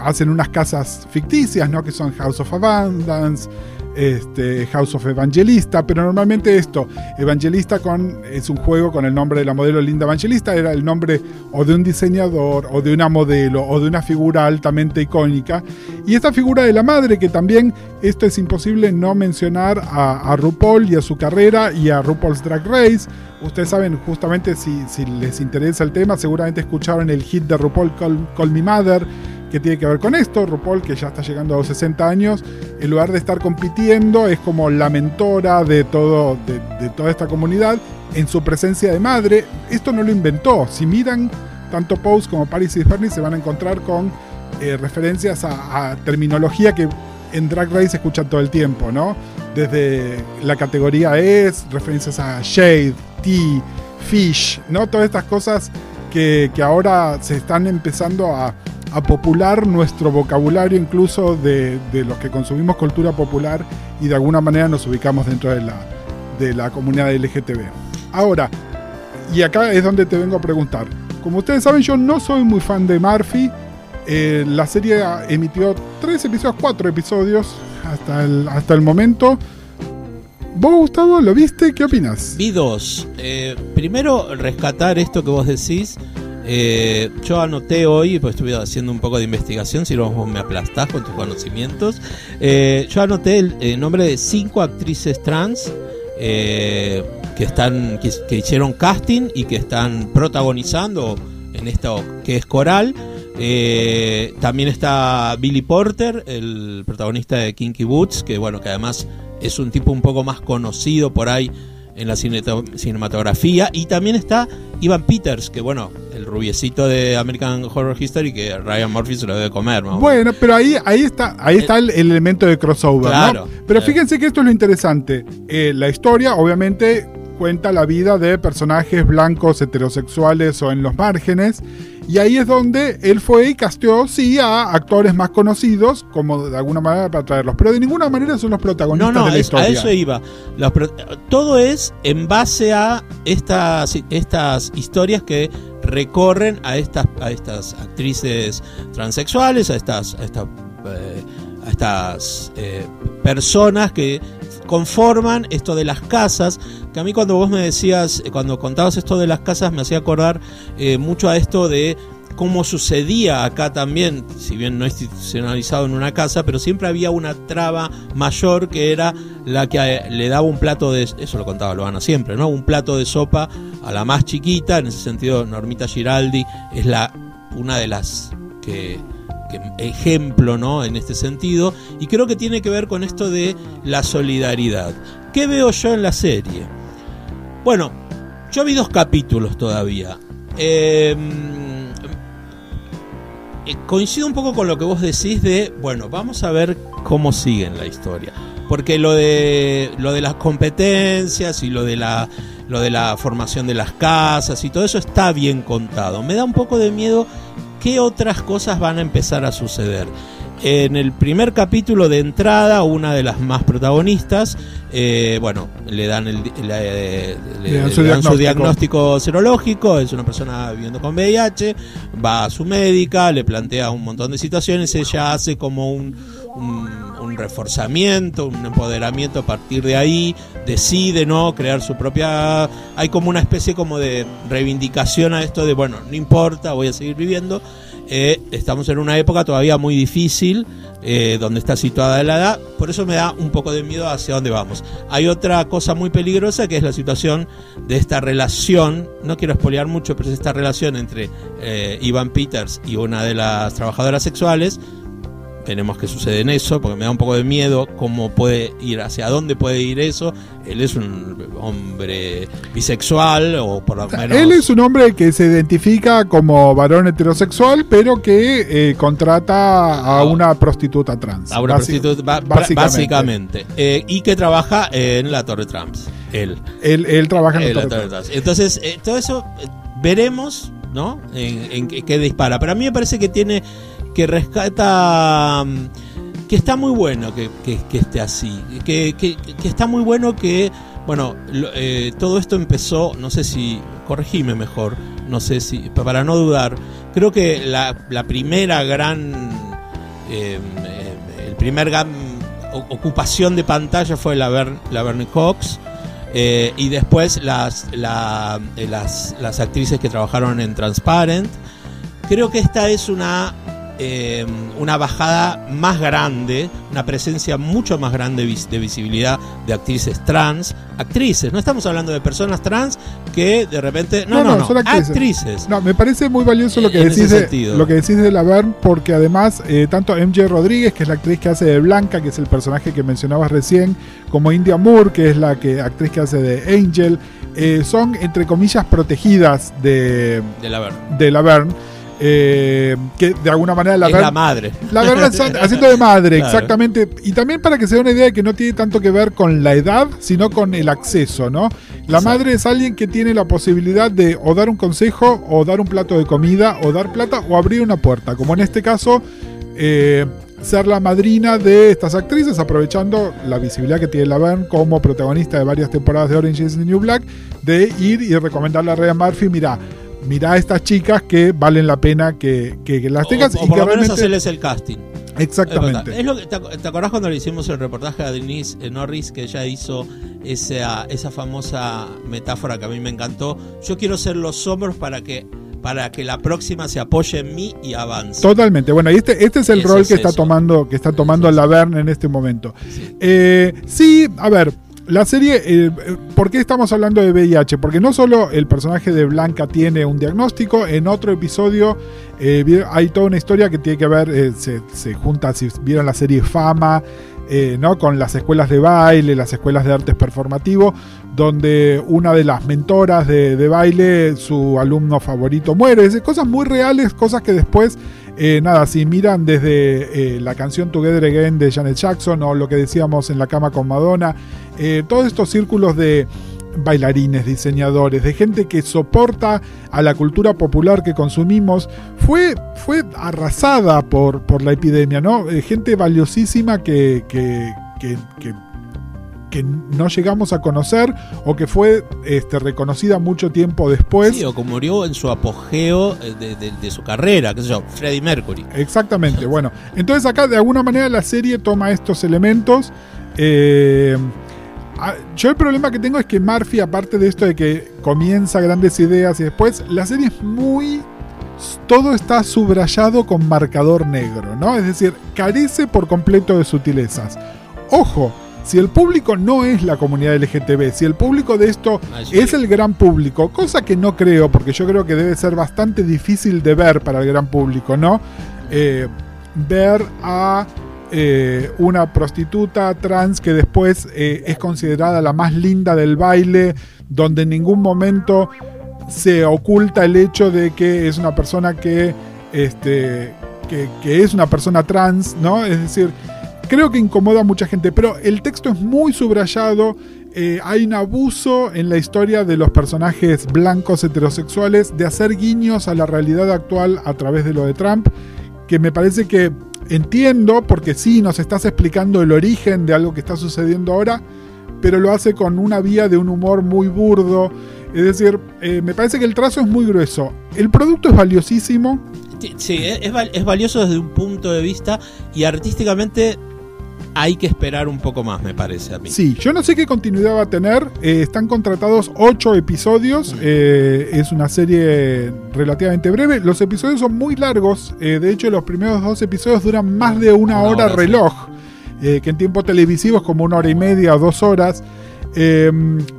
D: hacen unas casas ficticias, ¿no? Que son House of Abundance, este, House of Evangelista, pero normalmente esto, Evangelista con, es un juego con el nombre de la modelo Linda Evangelista, era el nombre o de un diseñador, o de una modelo, o de una figura altamente icónica. Y esta figura de la madre, que también esto es imposible no mencionar a, a RuPaul y a su carrera y a RuPaul's Drag Race. Ustedes saben, justamente si, les interesa el tema, seguramente escucharon el hit de RuPaul Call, Call Me Mother, que tiene que ver con esto. RuPaul, que ya está llegando a los 60 años, en lugar de estar compitiendo, es como la mentora de, todo, de, toda esta comunidad en su presencia de madre. Esto no lo inventó. Si miran tanto Pose como Paris y Fernie, se van a encontrar con eh, referencias a, a terminología que en Drag Race se escuchan todo el tiempo, ¿no? Desde la categoría es, referencias a Shade, Tea, Fish, ¿no? Todas estas cosas que, ahora se están empezando a, popular nuestro vocabulario, incluso de, de los que consumimos cultura popular y de alguna manera nos ubicamos dentro de la, de la comunidad LGTB. Ahora, y acá es donde te vengo a preguntar. Como ustedes saben, yo no soy muy fan de Murphy. Eh, la serie emitió tres episodios, cuatro episodios hasta el, hasta el momento. ¿Vos, Gustavo, lo viste? ¿Qué opinas?
C: Vi dos. Eh, primero, rescatar esto que vos decís. Eh, yo anoté hoy, pues estuve haciendo un poco de investigación, si no me aplastás con tus conocimientos. Eh, yo anoté el, nombre de cinco actrices trans que están que, hicieron casting y que están protagonizando en esto que es coral. También está Billy Porter, el protagonista de Kinky Boots, que bueno, que además es un tipo un poco más conocido por ahí en la cinematografía. Y también está Ivan Peters, que bueno, el rubiecito de American Horror History, que Ryan Murphy se lo debe comer. ¿no?
D: Bueno, pero ahí, ahí está, ahí está el, el elemento de crossover,
C: Claro,
D: ¿no? Pero
C: claro.
D: fíjense que esto es lo interesante. Eh, la historia, obviamente, cuenta la vida de personajes blancos, heterosexuales o en los márgenes. Y ahí es donde él fue y casteó, sí, a actores más conocidos, como de alguna manera para traerlos. Pero de ninguna manera son los protagonistas
C: No, no,
D: de la
C: es-
D: historia.
C: a eso iba. Los pro- todo es en base a estas, estas historias que recorren a estas, a estas actrices transexuales, a estas, a estas eh, estas eh, personas que conforman esto de las casas, que a mí cuando vos me decías, eh, cuando contabas esto de las casas, me hacía acordar eh, mucho a esto de cómo sucedía acá también, si bien no institucionalizado en una casa, pero siempre había una traba mayor que era la que eh, le daba un plato de, eso lo contaba Loana siempre, ¿no? Un plato de sopa a la más chiquita, en ese sentido Normita Giraldi es la una de las que, que ejemplo, ¿no? En este sentido, y creo que tiene que ver con esto de la solidaridad. ¿Qué veo yo en la serie? Bueno, yo vi dos capítulos todavía. Eh, eh, coincido un poco con lo que vos decís de, bueno, vamos a ver cómo sigue en la historia. Porque lo de lo de las competencias y lo de la lo de la formación de las casas y todo eso está bien contado. Me da un poco de miedo qué otras cosas van a empezar a suceder. En el primer capítulo de entrada, una de las más protagonistas, eh, bueno, le dan, el, le, le-
D: Le dan
C: le
D: su diagnóstico.
C: diagnóstico serológico, es una persona viviendo con VIH, va a su médica, le plantea un montón de situaciones, ella hace como un, un, un reforzamiento, un empoderamiento a partir de ahí, decide no crear su propia... Hay como una especie como de reivindicación a esto de, bueno, no importa, voy a seguir viviendo. Eh, estamos en una época todavía muy difícil, eh, donde está situada la edad, por eso me da un poco de miedo hacia dónde vamos. Hay otra cosa muy peligrosa que es la situación de esta relación, no quiero espolear mucho, pero es esta relación entre eh, Ivan Peters y una de las trabajadoras sexuales. Veremos qué sucede en eso, porque me da un poco de miedo cómo puede ir, hacia dónde puede ir eso. Él es un hombre bisexual, o por lo menos.
D: Él es un hombre que se identifica como varón heterosexual, pero que eh, contrata a
C: Ah.
D: una prostituta trans.
C: a una
D: Basi-
C: prostituta,
D: básicamente.
C: básicamente. Eh, y que trabaja en la Torre Trumps. Él.
D: Él, él trabaja en
C: Eh,
D: la
C: la
D: Torre
C: Torre Trumps. Entonces, eh, todo eso eh, veremos, ¿no? En, en qué dispara. Pero a mí me parece que tiene. Que rescata. mm, que está muy bueno que, que- esté así. Que, que- está muy bueno que. Bueno, eh, todo esto empezó, no sé si, corregime mejor, no sé si, para no dudar, creo que la, la primera gran, eh, eh, el primer gran ocupación de pantalla fue la, Ver, la Bernie Cox, eh, y después las, la- eh, las, las actrices que trabajaron en Transparent. Creo que esta es una, eh, una bajada más grande, una presencia mucho más grande de visibilidad de actrices trans. Actrices, no estamos hablando de personas trans que de repente. No,
D: No,
C: no,
D: son actrices.
C: actrices.
D: No, me parece muy valioso lo que
C: En
D: decís de, lo que decís de Laverne, porque además eh, tanto MJ Rodríguez, que es la actriz que hace de Blanca, que es el personaje que mencionabas recién, como India Moore, que es la que actriz que hace de Angel, eh, son entre comillas protegidas de,
C: De la verdad.
D: de. Eh, que de alguna manera
C: Es
D: Laverne
C: la madre.
D: La verdad, haciendo de madre,
C: Claro.
D: exactamente. Y también para que se dé una idea de que no tiene tanto que ver con la edad, sino con el acceso, ¿no? La
C: Exacto.
D: madre es alguien que tiene la posibilidad de o dar un consejo, o dar un plato de comida, o dar plata, o abrir una puerta. Como en este caso, eh, ser la madrina de estas actrices, aprovechando la visibilidad que tiene Laverne como protagonista de varias temporadas de Orange is the New Black, de ir y recomendarle a Ryan Murphy, mira, mira a estas chicas que valen la pena que, que- que las tengas
C: o, o
D: y
C: por
D: que
C: lo menos
D: realmente...
C: hacerles el casting.
D: Exactamente.
C: verdad. Es lo que, ¿te, te acordás cuando le hicimos el reportaje a Denise eh, Norris que ella hizo esa, esa famosa metáfora que a mí me encantó? Yo quiero ser los hombros para que para que la próxima se apoye en mí y avance.
D: Totalmente. Bueno, y este, este es el rol
C: es
D: que está tomando, que está tomando
C: es.
D: Laverne en este momento.
C: Sí.
D: Eh, sí, a ver, la serie, eh, eh, ¿por qué estamos hablando de VIH? Porque no solo el personaje de Blanca tiene un diagnóstico, en otro episodio eh, hay toda una historia que tiene que ver, se, se junta, si vieron la serie Fama, ¿no? con las escuelas de baile, las escuelas de artes performativo, donde una de las mentoras de, de baile, su alumno favorito muere. Es cosas muy reales, cosas que después, nada, si miran desde la canción Together Again de Janet Jackson o lo que decíamos en la cama con Madonna, eh, todos estos círculos de bailarines, diseñadores, de gente que soporta a la cultura popular que consumimos, fue, fue arrasada por, por la epidemia, ¿no? Eh, gente valiosísima que, que, que- que que no llegamos a conocer o que fue este, reconocida mucho tiempo después.
C: Sí, o que murió en su apogeo eh, de, de- de su carrera, qué sé yo, Freddie Mercury.
D: Exactamente, bueno. Entonces acá de alguna manera la serie toma estos elementos. eh, yo el problema que tengo es que Murphy, aparte de esto de que comienza grandes ideas y después, la serie es muy... Todo está subrayado con marcador negro, ¿no? Es decir, carece por completo de sutilezas. Ojo, si el público no es la comunidad LGTB, si el público de esto
C: Ah,
D: es el gran público, cosa que no creo, porque yo creo que debe ser bastante difícil de ver para el gran público, ¿no? Eh, ver a eh, una prostituta trans que después eh, es considerada la más linda del baile, donde en ningún momento se oculta el hecho de que es una persona que, este, que, es una persona trans, ¿no? Es decir, creo que incomoda a mucha gente, pero el texto es muy subrayado. eh, hay un abuso en la historia de los personajes blancos heterosexuales de hacer guiños a la realidad actual a través de lo de Trump, que me parece que entiendo, porque sí nos estás explicando el origen de algo que está sucediendo ahora, pero lo hace con una vía de un humor muy burdo. Es decir, eh, me parece que el trazo es muy grueso. El producto es valiosísimo,
C: Sí, es, es valioso desde un punto de vista y artísticamente hay que esperar un poco más, me parece a mí.
D: Sí, yo no sé qué continuidad va a tener. Eh, están contratados ocho episodios. eh, es una serie relativamente breve. Los episodios son muy largos. eh, de hecho, los primeros dos episodios duran más de una,
C: Una
D: hora, reloj. que en tiempo televisivo es como una hora y media o dos horas. Eh,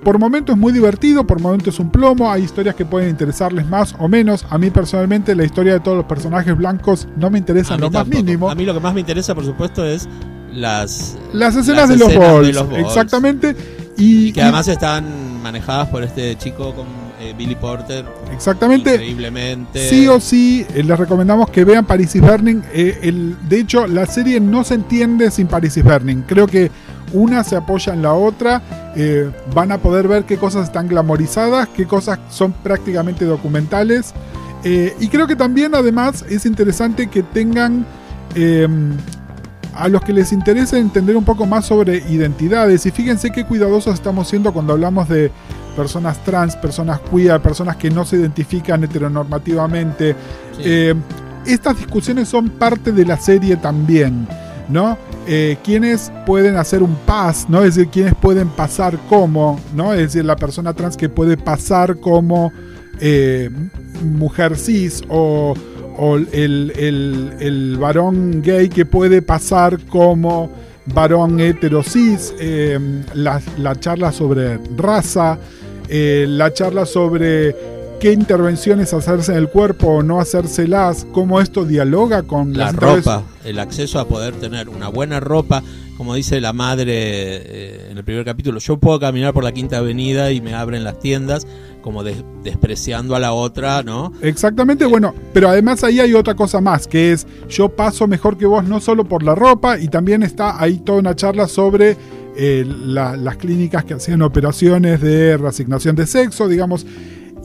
D: por momentos es muy divertido, por momentos es un plomo. Hay historias que pueden interesarles más o menos. A mí personalmente la historia de todos los personajes blancos no me interesa lo más
C: tampoco.
D: mínimo.
C: A mí lo que más me interesa, por supuesto, es las,
D: Las escenas,
C: las
D: de, los
C: escenas
D: balls,
C: de los balls.
D: exactamente. Y,
C: que
D: y-
C: además están manejadas por este chico con eh, Billy Porter
D: exactamente.
C: increíblemente.
D: Sí o sí, eh, les recomendamos que vean Paris is Burning. Eh, el, de hecho, la serie no se entiende sin Paris is Burning. Creo que una se apoya en la otra. van a poder ver qué cosas están glamorizadas, qué cosas son prácticamente documentales. Y creo que también, además, es interesante que tengan. A los que les interese entender un poco más sobre identidades. Y fíjense qué cuidadosos estamos siendo cuando hablamos de personas trans, personas queer, personas que no se identifican heteronormativamente.
C: Sí.
D: Eh, estas discusiones son parte de la serie también, ¿no? Eh, quienes pueden hacer un pas, ¿no? Es decir, quienes pueden pasar como, ¿no? Es decir, la persona trans que puede pasar como eh, mujer cis o, o el, el- el varón gay que puede pasar como varón hetero cis, eh, la, la charla sobre raza, eh, la charla sobre qué intervenciones hacerse en el cuerpo o no hacérselas, cómo esto dialoga con
C: la
D: las
C: ropa, el acceso a poder tener una buena ropa, como dice la madre eh, en el primer capítulo, yo puedo caminar por la Quinta Avenida y me abren las tiendas, como des- despreciando a la otra, ¿no?
D: Exactamente, bueno, pero además ahí hay otra cosa más, que es yo paso mejor que vos no solo por la ropa, y también está ahí toda una charla sobre eh, la- las clínicas que hacían operaciones de reasignación de sexo, digamos.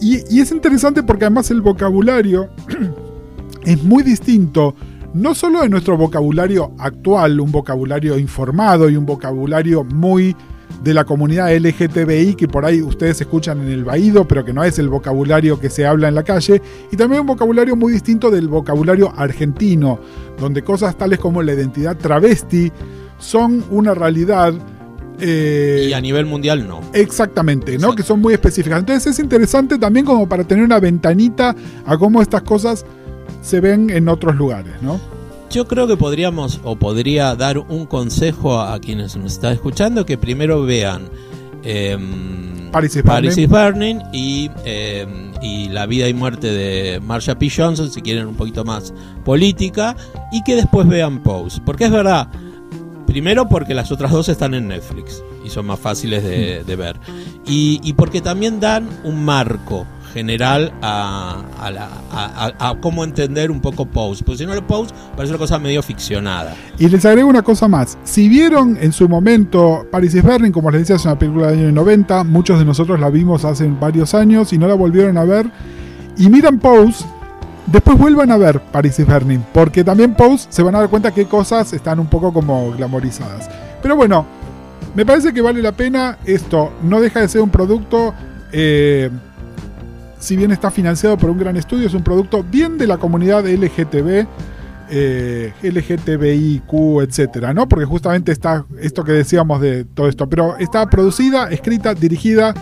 D: Y, y es interesante porque además el vocabulario es muy distinto, no solo de nuestro vocabulario actual, un vocabulario informado y un vocabulario muy de la comunidad LGTBI que por ahí ustedes escuchan en el Baído, pero que no es el vocabulario que se habla en la calle, y también un vocabulario muy distinto del vocabulario argentino, donde cosas tales como la identidad travesti son una realidad. eh,
C: Y a nivel mundial no.
D: Exactamente, ¿no? Que son muy específicas. Entonces es interesante también como para tener una ventanita a cómo estas cosas se ven en otros lugares, ¿no?
C: Yo creo que podríamos o podría dar un consejo a, a quienes nos están escuchando que primero vean em,
D: Paris is
C: Paris
D: Burning.
C: is Burning y, em, y La vida y muerte de Marsha P. Johnson, si quieren un poquito más política, y que después vean Pose. Porque es verdad, primero porque las otras dos están en Netflix y son más fáciles de, de ver, y, y porque también dan un marco general a, a, cómo entender un poco Pose. Porque si no, Pose parece una cosa medio ficcionada.
D: Y les agrego una cosa más. Si vieron en su momento Paris is Burning, como les decía, es una película del año 90, muchos de nosotros la vimos hace varios años y no la volvieron a ver, y miran Pose, después vuelvan a ver Paris is Burning, porque también Pose se van a dar cuenta que cosas están un poco como glamorizadas. Pero bueno, Me parece que vale la pena esto. No deja de ser un producto, eh, si bien está financiado por un gran estudio, es un producto bien de la comunidad LGTB, eh, LGTBIQ, etcétera, ¿no? Porque justamente está esto que decíamos de todo esto. Pero está producida, escrita, dirigida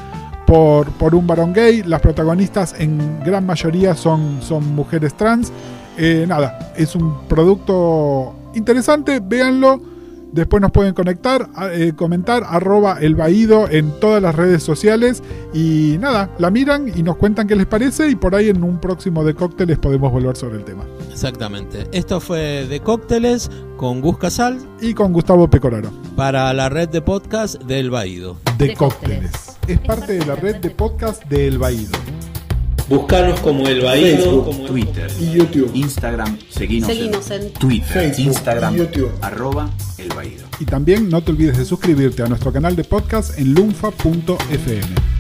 D: por, por un varón gay. Las protagonistas en gran mayoría son, son mujeres trans. Eh, nada, es un producto interesante, véanlo. Después nos pueden conectar, eh, comentar, arroba el Baído en todas las redes sociales. Y nada, la miran y nos cuentan qué les parece. Y por ahí en un próximo de cócteles podemos volver sobre el tema.
C: Exactamente. Esto fue de cócteles con Gus Casal
D: Y con Gustavo Pecoraro.
C: para la red de podcast del Baído.
D: De,
B: De
D: cócteles. Es parte de la red de podcast de El Baído.
C: Buscarnos como el Baído.
A: Facebook,
C: como-
A: Twitter,
D: Y YouTube.
A: Instagram, seguinos,
B: Seguinos en
A: Twitter,
D: Facebook,
A: Instagram,
D: YouTube.
A: arroba el Baído.
D: Y también no te olvides de suscribirte a nuestro canal de podcast en lunfa.fm.